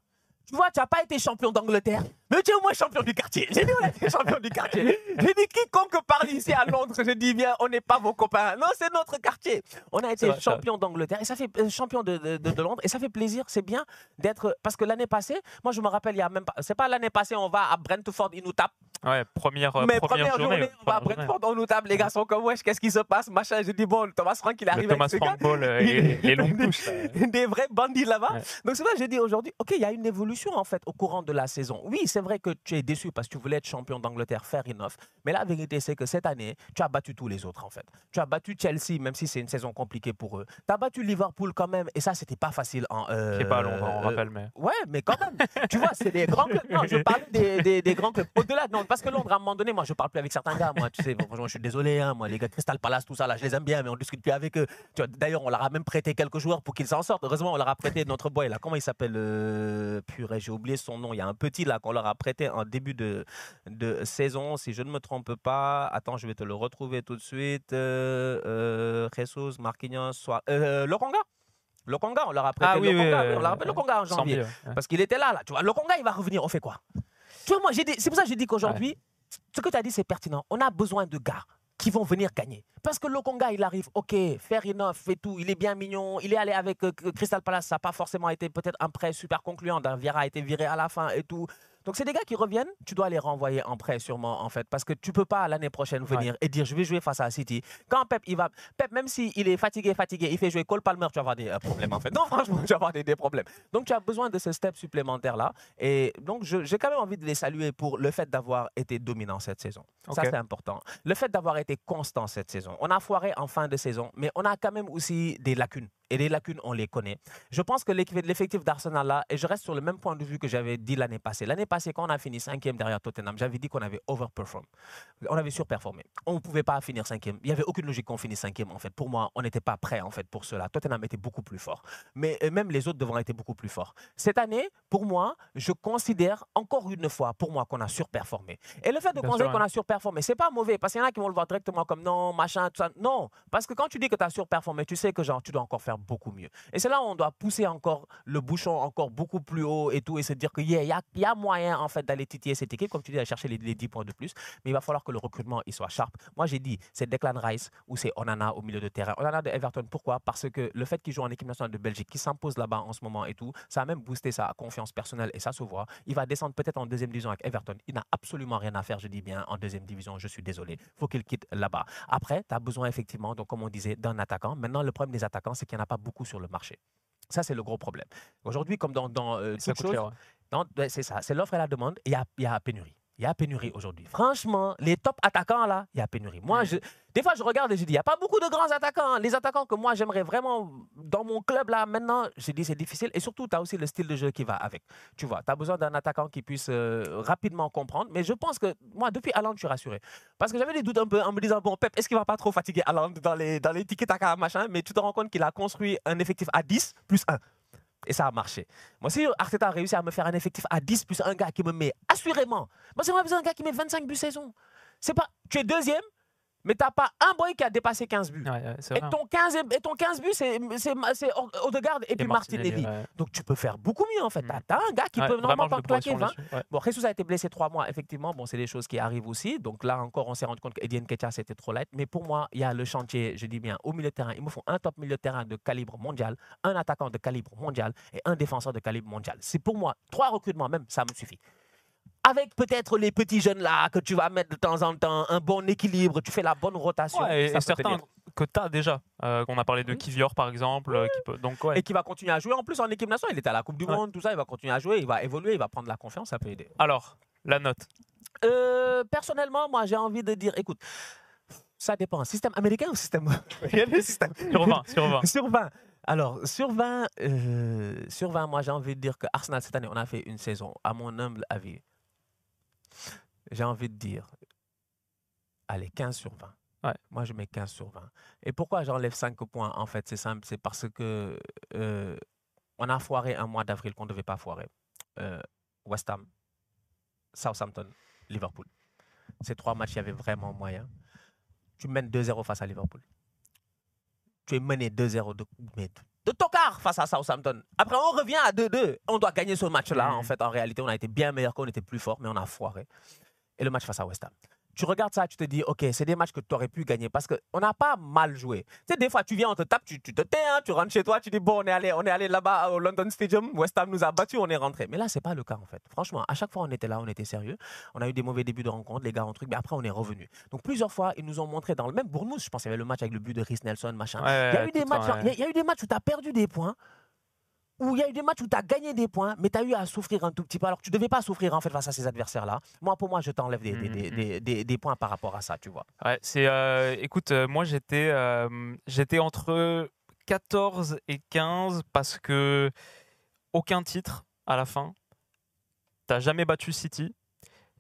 Tu vois, tu n'as pas été champion d'Angleterre, mais tu es au moins champion du quartier. J'ai dit, on a été champion du quartier. J'ai dit, quiconque parle ici à Londres, je dis bien, on n'est pas vos copains. Non, c'est notre quartier. On a été vrai, champion d'Angleterre et ça fait euh, champion de, de- Londres et ça fait plaisir. C'est bien d'être parce que l'année passée, moi je me rappelle, il y a même pas, c'est pas l'année passée, on va à Brentford, ils nous tapent. Ouais, première, euh, mais première, première journée, on va à. Brentford, on nous tape. Les gars sont comme wesh, qu'est-ce qui se passe, machin. Je dis bon, Thomas Frank, il Le arrive Thomas avec. Frank Ball et les longues là. des vrais bandits là-bas. Ouais. Donc c'est vrai, j'ai dit aujourd'hui, ok, il y a une évolution en fait au courant de la saison. Oui, c'est vrai que tu es déçu parce que tu voulais être champion d'Angleterre, fair enough. Mais la vérité, c'est que cette année, tu as battu tous les autres en fait. Tu as battu Chelsea, même si c'est une saison compliquée pour eux. Tu as battu Liverpool quand même, et ça, c'était pas facile. En, euh, Qui est pas à Londres, on euh, rappelle, mais. Ouais, mais quand même, tu vois, c'est des grands clubs. Non, je parle des, des, des grands clubs. Au-delà, non, parce que Londres, à un moment donné, moi, je parle plus avec certains gars. Moi, tu sais, bon, franchement, je suis désolé, hein, moi, les gars Crystal Palace, tout ça, là, je les aime bien, mais on discute plus avec eux. Tu vois, D'ailleurs, on leur a même prêté quelques joueurs pour qu'ils s'en sortent. Heureusement, on leur a prêté notre boy, là. Comment il s'appelle euh, J'ai oublié son nom. Il y a un petit, là, qu'on leur a prêté en début de, de saison, si je ne me trompe pas. Attends, je vais te le retrouver tout de suite. Euh, euh, Jesus, Marquinhos, soit. Euh, Lokonga Lokonga, on leur a prêté Ah oui, oui, Lokonga. oui, on leur a oui. Lokonga en janvier. Parce qu'il était là, là. Tu vois, le Conga, il va revenir. On fait quoi? Tu vois, moi, j'ai dit- c'est pour ça que j'ai dit qu'aujourd'hui, ce que tu as dit, c'est pertinent. On a besoin de gars qui vont venir gagner. Parce que le Conga, il arrive, ok, enough, fait tout, il est bien mignon, il est allé avec euh, Crystal Palace, ça n'a pas forcément été peut-être un prêt super concluant, Dan Vieira a été viré à la fin et tout. Donc c'est des gars qui reviennent, tu dois les renvoyer en prêt sûrement en fait, parce que tu peux pas l'année prochaine venir et dire je vais jouer face à City. Quand Pep, il va, Pep même s'il est fatigué, fatigué, il fait jouer Cole Palmer, tu vas avoir des euh, problèmes en fait. Non franchement, tu vas avoir des, des problèmes. Donc tu as besoin de ce step supplémentaire là, et donc j'ai quand même envie de les saluer pour le fait d'avoir été dominant cette saison. Ça c'est important. Le fait d'avoir été constant cette saison. On a foiré en fin de saison, mais on a quand même aussi des lacunes. Et les lacunes, on les connaît. Je pense que l'effectif d'Arsenal là, et je reste sur le même point de vue que j'avais dit l'année passée. L'année passée, quand on a fini cinquième derrière Tottenham, j'avais dit qu'on avait overperform. On avait surperformé. On ne pouvait pas finir cinquième. Il n'y avait aucune logique qu'on finisse cinquième en fait. Pour moi, on n'était pas prêt en fait pour cela. Tottenham était beaucoup plus fort. Mais euh, même les autres devant étaient beaucoup plus forts. Cette année, pour moi, je considère encore une fois, pour moi, qu'on a surperformé. Et le fait de considérer qu'on a surperformé, c'est pas mauvais parce qu'il y en a qui vont le voir directement comme non, machin, tout ça. Non, parce que quand tu dis que tu as surperformé, tu sais que genre tu dois encore faire beaucoup mieux. Et c'est là où on doit pousser encore le bouchon encore beaucoup plus haut et tout et se dire que yeah, il y, a, moyen en fait d'aller titiller cette équipe, comme tu dis, d'aller chercher les, les 10 points de plus. Mais il va falloir que le recrutement il soit sharp. Moi j'ai dit c'est Declan Rice ou c'est Onana au milieu de terrain. Onana de Everton, pourquoi? Parce que le fait qu'il joue en équipe nationale de Belgique, qui s'impose là-bas en ce moment et tout, ça a même boosté sa confiance personnelle et ça se voit. Il va descendre peut-être en deuxième division avec Everton. Il n'a absolument rien à faire, je dis bien, en deuxième division. Je suis désolé. faut qu'il quitte là-bas. Après, tu as besoin effectivement, donc comme on disait, d'un attaquant. Maintenant, le problème des attaquants, c'est qu'il n'y en a pas beaucoup sur le marché. Ça, c'est le gros problème. Aujourd'hui, comme dans, dans euh, toute chose, ouais. ouais, c'est ça. C'est l'offre et la demande. Il y a, y a pénurie. Il y a pénurie aujourd'hui. Franchement, les top attaquants, là, il y a pénurie. Moi, Mm. je, des fois, je regarde et je dis, il n'y a pas beaucoup de grands attaquants. hein. Les attaquants que moi, j'aimerais vraiment dans mon club, là, maintenant, je dis, c'est difficile. Et surtout, tu as aussi le style de jeu qui va avec. Tu vois, tu as besoin d'un attaquant qui puisse euh, rapidement comprendre. Mais je pense que, moi, depuis Allende, je suis rassuré. Parce que j'avais des doutes un peu en me disant, bon, Pep, est-ce qu'il va pas trop fatiguer Allende dans les, dans les tiki-taka, machin? Mais tu te rends compte qu'il a construit un effectif à 10 plus 1. Et ça a marché. Moi, si Arteta a réussi à me faire un effectif à 10 plus un gars qui me met assurément, moi, c'est besoin d'un gars qui met 25 buts saison. C'est pas, tu es deuxième, mais tu n'as pas un boy qui a dépassé 15 buts. Ouais, ouais, c'est Et ton 15, et ton 15 buts, c'est Odegaard et puis Martinelli. ouais. Donc tu peux faire beaucoup mieux en fait. Mm. Tu as, un gars qui peut normalement pourrais claquer sur 20. là-dessus, ouais. Bon, Jesus a été blessé trois mois, effectivement. Bon, c'est des choses qui arrivent aussi. Donc là encore, on s'est rendu compte qu'Edian Ketia, c'était trop light. Mais pour moi, il y a le chantier, je dis bien, au milieu de terrain. Il me faut un top milieu de terrain de calibre mondial, un attaquant de calibre mondial et un défenseur de calibre mondial. C'est pour moi, trois recrutements même, ça me suffit. Avec peut-être les petits jeunes là que tu vas mettre de temps en temps, un bon équilibre, tu fais la bonne rotation. Ouais, et, certains que tu as déjà. Euh, on a parlé de. Kivior, par exemple. euh, qui peut... Donc, ouais. Et qui va continuer à jouer en plus en équipe nationale. Il était à la Coupe du Ouais. Monde, tout ça. Il va continuer à jouer, il va évoluer, il va prendre la confiance, ça peut aider. Alors, la note. Euh, personnellement, moi, j'ai envie de dire, écoute, ça dépend. Système américain ou système. Il y a des systèmes. Sur 20. Sur 20. Sur 20. Alors, sur 20, euh, sur 20, moi, j'ai envie de dire que Arsenal, cette année, on a fait une saison, à mon humble avis. J'ai envie de dire, allez, 15 sur 20. Ouais. Moi, je mets 15 sur 20. Et pourquoi j'enlève 5 points? En fait, c'est simple, c'est parce que euh, on a foiré un mois d'avril qu'on ne devait pas foirer. Euh, West Ham, Southampton, Liverpool. Ces trois matchs, il y avait vraiment moyen. Tu mènes 2-0 face à Liverpool. Tu es mené 2-0 de, de- tocard face à Southampton. Après, on revient à 2-2. On doit gagner ce match-là. Mhm. En fait, en réalité, on a été bien meilleur qu'on était plus fort, mais on a foiré. Et le match face à West Ham. Tu regardes ça, tu te dis, OK, c'est des matchs que tu aurais pu gagner parce qu'on n'a pas mal joué. Tu sais, des fois, tu viens, on te tape, tu, tu te tais, hein, tu rentres chez toi, tu dis, bon, on est allé, on est allé là-bas au London Stadium, West Ham nous a battus, on est rentré. Mais là, c'est pas le cas, en fait. Franchement, à chaque fois, on était là, on était sérieux. On a eu des mauvais débuts de rencontre, les gars ont truc, mais après, on est revenu. Donc, plusieurs fois, ils nous ont montré dans le même Bournemouth, je pense qu'il y avait le match avec le but de Rhys Nelson, machin. Ouais, Il y a eu des matchs, il il y a eu des matchs où tu as perdu des points, où il y a eu des matchs où tu as gagné des points, mais tu as eu à souffrir un tout petit peu. Alors que tu devais pas souffrir en fait face à ces adversaires-là. Moi, pour moi, je t'enlève des, des- Mhm, des- mhm. des- des- des points par rapport à ça, tu vois. Ouais, c'est. euh, écoute, euh, moi j'étais, euh, j'étais entre 14 et 15 parce que aucun titre à la fin. T'as jamais battu City,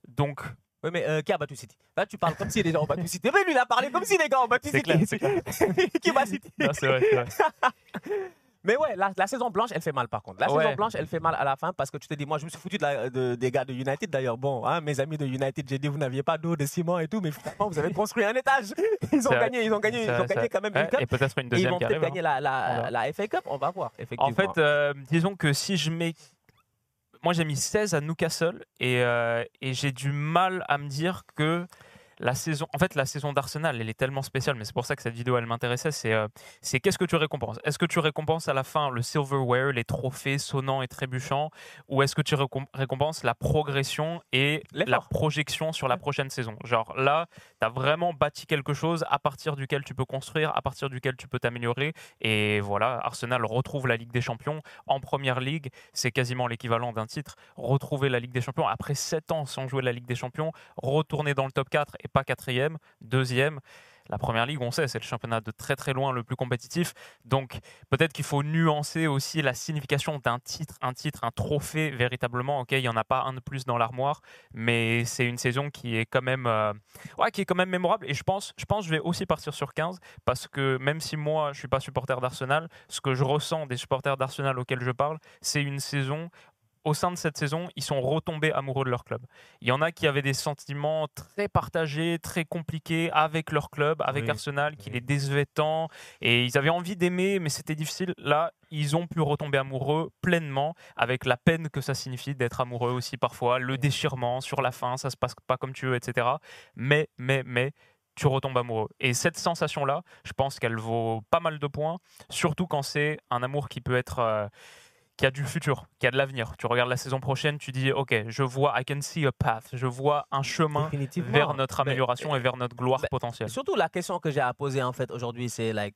donc Oui, mais euh, qui a battu City? Là, tu parles comme si les gens ont battu City. Mais lui, il a parlé comme si les gars ont battu City. clair, clair. qui bat City? C'est vrai, c'est vrai. Mais ouais, la, la saison blanche, elle fait mal par contre. La Ouais. saison blanche, elle fait mal à la fin parce que tu te dis, moi, je me suis foutu de la- de- des gars de United d'ailleurs. Bon, hein, mes amis de United, j'ai dit, vous n'aviez pas d'eau, de ciment et tout, mais finalement, vous avez construit un étage. Ils ont gagné, ils ont gagné, ils ont gagné quand même une cup. et peut-être une Et ils deuxième vont peut-être arrive. hein. gagner la, la, FA Cup, on va voir, effectivement. En fait, euh, disons que si je mets. Moi, j'ai mis 16 à Newcastle et, euh, et j'ai du mal à me dire que la saison. En fait, la saison d'Arsenal, elle est tellement spéciale, mais c'est pour ça que cette vidéo, elle m'intéressait. C'est euh, c'est qu'est-ce que tu récompenses? Est-ce que tu récompenses à la fin le silverware, les trophées sonnants et trébuchants Ou est-ce que tu récom- récompenses la progression et la projection sur la prochaine saison? Genre là, tu as vraiment bâti quelque chose à partir duquel tu peux construire, à partir duquel tu peux t'améliorer. Et voilà, Arsenal retrouve la Ligue des Champions en première ligue. C'est quasiment l'équivalent d'un titre. Retrouver la Ligue des Champions après 7 ans sans jouer la Ligue des Champions, retourner dans le top 4 et pas quatrième, deuxième. La première ligue, on sait, c'est le championnat de très très loin le plus compétitif. Donc peut-être qu'il faut nuancer aussi la signification d'un titre, un titre, un trophée véritablement. Ok, il n'y en a pas un de plus dans l'armoire, mais c'est une saison qui est quand même, euh, ouais, qui est quand même mémorable. Et je pense, je pense, que je vais aussi partir sur 15 parce que même si moi je suis pas supporter d'Arsenal, ce que je ressens des supporters d'Arsenal auxquels je parle, c'est une saison au sein de cette saison, ils sont retombés amoureux de leur club. Il y en a qui avaient des sentiments très partagés, très compliqués avec leur club, avec Oui, Arsenal, qui oui. les décevait tant. Et ils avaient envie d'aimer, mais c'était difficile. Là, ils ont pu retomber amoureux pleinement, avec la peine que ça signifie d'être amoureux aussi parfois, le déchirement sur la fin, ça se passe pas comme tu veux, etc. Mais, mais, mais, tu retombes amoureux. Et cette sensation-là, je pense qu'elle vaut pas mal de points, surtout quand c'est un amour qui peut être... euh, qui a du futur, qui a de l'avenir. Tu regardes la saison prochaine, tu dis, ok, je vois, I can see a path, je vois un chemin vers notre amélioration et vers notre gloire ben, potentielle. Surtout, la question que j'ai à poser en fait aujourd'hui, c'est like,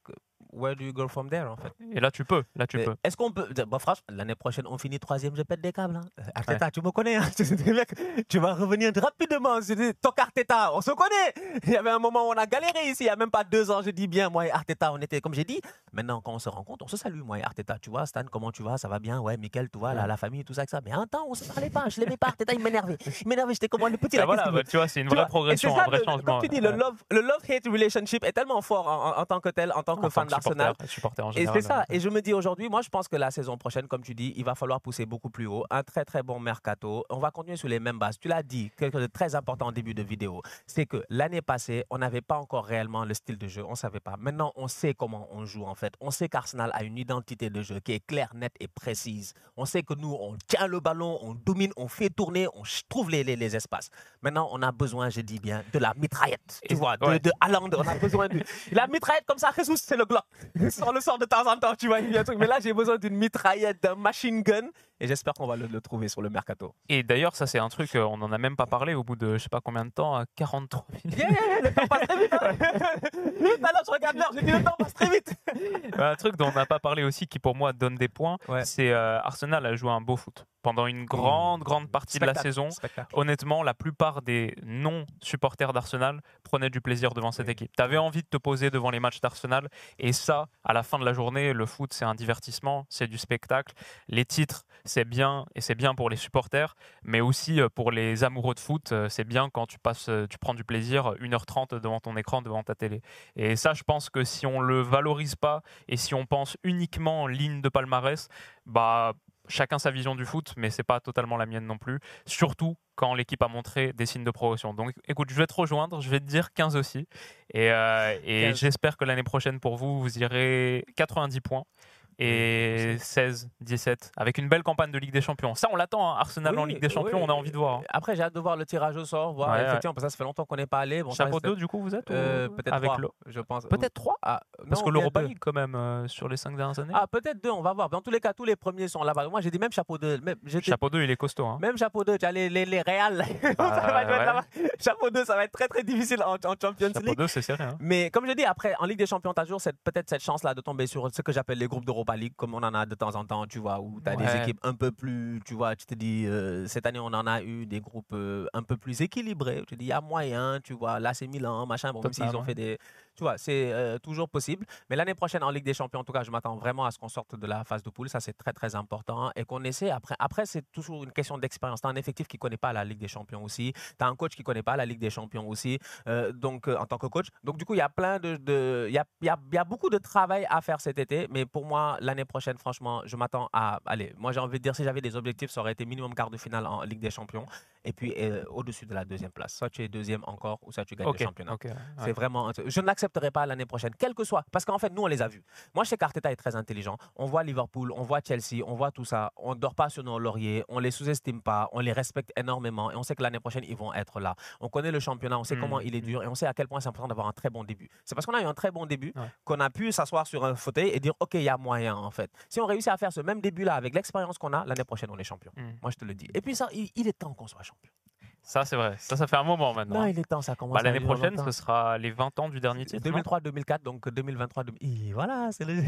where do you go from there en fait? Et là, tu peux, là, tu Mais peux. Est-ce qu'on peut. Bon, franchement, l'année prochaine, on finit troisième, je pète des câbles. Hein. Arteta, tu me connais. Hein. Tu vas revenir rapidement. Je dis, Toc Arteta, on se connaît. Il y avait un moment où on a galéré ici, il n'y a même pas deux ans. Je dis bien, moi et Arteta, on était, comme j'ai dit, maintenant, quand on se rencontre, on se salue, moi et Arteta. Tu vois, Stan, comment tu vas? Ça va bien? Ouais, Michael, tu vois, la, la famille, tout ça, que ça. Mais un temps, on se parlait pas. Je l'aimais pas. Arteta, il m'énervait. Il m'énervait, j'étais comme le petit. Ah, voilà, bah, tu vois, c'est une vraie vois, progression, un vrai le- changement. Comme tu dis, le love, le love-hate relationship est tellement fort en, en- en tant que tel, en tant que En fan d'Arsenal. Et c'est ça. Et je me dis aujourd'hui, moi, je pense que la saison prochaine, comme tu dis, il va falloir pousser beaucoup plus haut. Un très, très bon mercato. On va continuer sur les mêmes bases. Tu l'as dit, quelque chose de très important en début de vidéo. C'est que l'année passée, on n'avait pas encore réellement le style de jeu. On ne savait pas. Maintenant, on sait comment on joue, en fait. On sait qu'Arsenal a une identité de jeu qui est claire, nette et précise. On sait que nous, on tient le ballon, on domine, on fait tourner, on trouve les, les, les espaces. Maintenant, on a besoin, je dis bien, de la mitraillette. Tu Et- vois, de, ouais. de Haaland. On a besoin de la mitraillette comme ça. Jesus, c'est le Glock. On le sort de temps en temps, tu vois. il y a un truc. Mais là, j'ai besoin d'une mitraillette, d'un machine gun Et j'espère qu'on va le, le trouver sur le mercato. Et d'ailleurs, ça c'est un truc, euh, on n'en a même pas parlé au bout de je sais pas combien de temps, à 43 minutes. Yeah, yeah, le temps passe très vite. hein. Tout à l'heure, je regarde l'heure, j'ai dit le temps passe très vite. un truc dont on n'a pas parlé aussi qui pour moi donne des points, Ouais. c'est euh, Arsenal a joué un beau foot pendant une grande, grande partie de la saison. spectacle. Honnêtement, la plupart des non-supporters d'Arsenal prenaient du plaisir devant cette Oui. équipe. Tu avais envie de te poser devant les matchs d'Arsenal. Et ça, à la fin de la journée, le foot, c'est un divertissement, c'est du spectacle. Les titres, c'est bien, et c'est bien pour les supporters, mais aussi euh, pour les amoureux de foot, euh, c'est bien quand tu, passes, euh, tu prends du plaisir 1h30 devant ton écran, devant ta télé. Et ça, je pense que si on le valorise pas et si on pense uniquement en ligne de palmarès, bah chacun sa vision du foot, mais c'est pas totalement la mienne non plus. Surtout quand l'équipe a montré des signes de progression. Donc écoute, je vais te rejoindre, je vais te dire 15 aussi. Et, euh, et 15. j'espère que l'année prochaine pour vous, vous irez 90 points. Et 16, 17, avec une belle campagne de Ligue des Champions. Ça, on l'attend, hein. Arsenal en Oui, Ligue des Champions, oui. on a envie de voir. hein. Après, j'ai hâte de voir le tirage au sort. Voir, Ouais, ouais. effectivement, parce que ça, fait longtemps qu'on n'est pas allé. Bon, Chapeau reste- 2, du coup, vous êtes euh, Peut-être avec trois, le... je pense. Peut-être 3 Ah, Parce non, que bien l'Europa. League, quand même, euh, sur les 5 dernières années. Ah, peut-être deux, on va voir. Dans tous les cas, tous les premiers sont là-bas. Moi, j'ai dit même chapeau 2. Même, Chapeau 2, il est costaud. hein. même chapeau 2, tu as les, les, les Real. être ouais. chapeau 2, ça va être très très difficile en, en Champions Chapeau League. 2, c'est sérieux. hein. Mais comme je dis, après, en Ligue des Champions, tu as toujours peut-être cette chance-là de tomber sur ce que j'appelle les groupes d'Europa League, comme on en a de temps en temps, tu vois, où tu as des équipes un peu plus, tu vois, tu te dis, euh, cette année, on en a eu des groupes euh, un peu plus équilibrés. Tu te dis, il y a moyen, tu vois, là, c'est Milan, machin, bon, même s'ils ont ouais. fait des. Tu vois, c'est euh, toujours possible. Mais l'année prochaine, en Ligue des Champions, en tout cas, je m'attends vraiment à ce qu'on sorte de la phase de poule. Ça, c'est très, très important. Et qu'on essaie, après, après c'est toujours une question d'expérience. Tu as un effectif qui ne connaît pas la Ligue des Champions aussi. Tu as un coach qui ne connaît pas la Ligue des Champions aussi. Euh, donc, euh, en tant que coach. Donc, du coup, il y a plein de. de- Il y, a, y, a, y a beaucoup de travail à faire cet été. Mais pour moi, l'année prochaine, franchement, je m'attends à. Allez, moi, j'ai envie de dire, si j'avais des objectifs, ça aurait été minimum quart de finale en Ligue des Champions. Et puis, au-dessus de la deuxième place. Soit tu es deuxième encore, ou soit tu gagnes Ok, le championnat. C'est vraiment. Je ne pas l'année prochaine, quel que soit. Parce qu'en fait, nous, on les a vus. Moi, je sais qu'Arteta est très intelligent. On voit Liverpool, on voit Chelsea, on voit tout ça. On ne dort pas sur nos lauriers, on les sous-estime pas, on les respecte énormément. Et on sait que l'année prochaine, ils vont être là. On connaît le championnat, on sait Mm, comment il est dur et on sait à quel point c'est important d'avoir un très bon début. C'est parce qu'on a eu un très bon début Ouais. qu'on a pu s'asseoir sur un fauteuil et dire OK, il y a moyen, en fait. Si on réussit à faire ce même début-là avec l'expérience qu'on a, l'année prochaine, on est champion. Mm. Moi, je te le dis. Et puis, ça, il, il est temps qu'on soit champion. Ça, c'est vrai. Ça, ça fait un moment maintenant. Non, hein. il est temps, ça commence Bah, L'année prochaine, ce sera les 20 ans du dernier titre. non 2003, 2004, donc 2023, 2000. Hi, voilà, c'est le.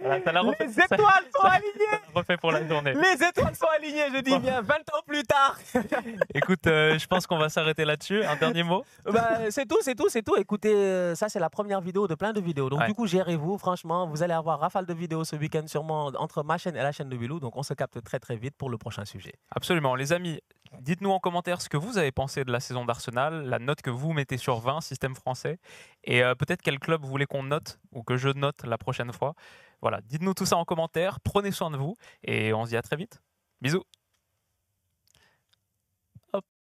Voilà, ça l'a refait- Les étoiles sont alignées Refait pour la journée. Les étoiles sont alignées, je dis bien, 20 ans plus tard Écoute, euh, je pense qu'on va s'arrêter là-dessus. Un dernier mot? Bah, C'est tout, c'est tout, c'est tout. Écoutez, euh, ça c'est la première vidéo de plein de vidéos. Donc Ouais. du coup, gérez-vous, franchement, vous allez avoir rafale de vidéos ce week-end sûrement entre ma chaîne et la chaîne de Bilou. Donc on se capte très très vite pour le prochain sujet. Absolument. Les amis, dites-nous en commentaire ce que vous avez pensé de la saison d'Arsenal, la note que vous mettez sur 20, système français, et euh, peut-être quel club vous voulez qu'on note ou que je note la prochaine fois. Voilà, dites-nous tout ça en commentaire. Prenez soin de vous et on se dit à très vite. Bisous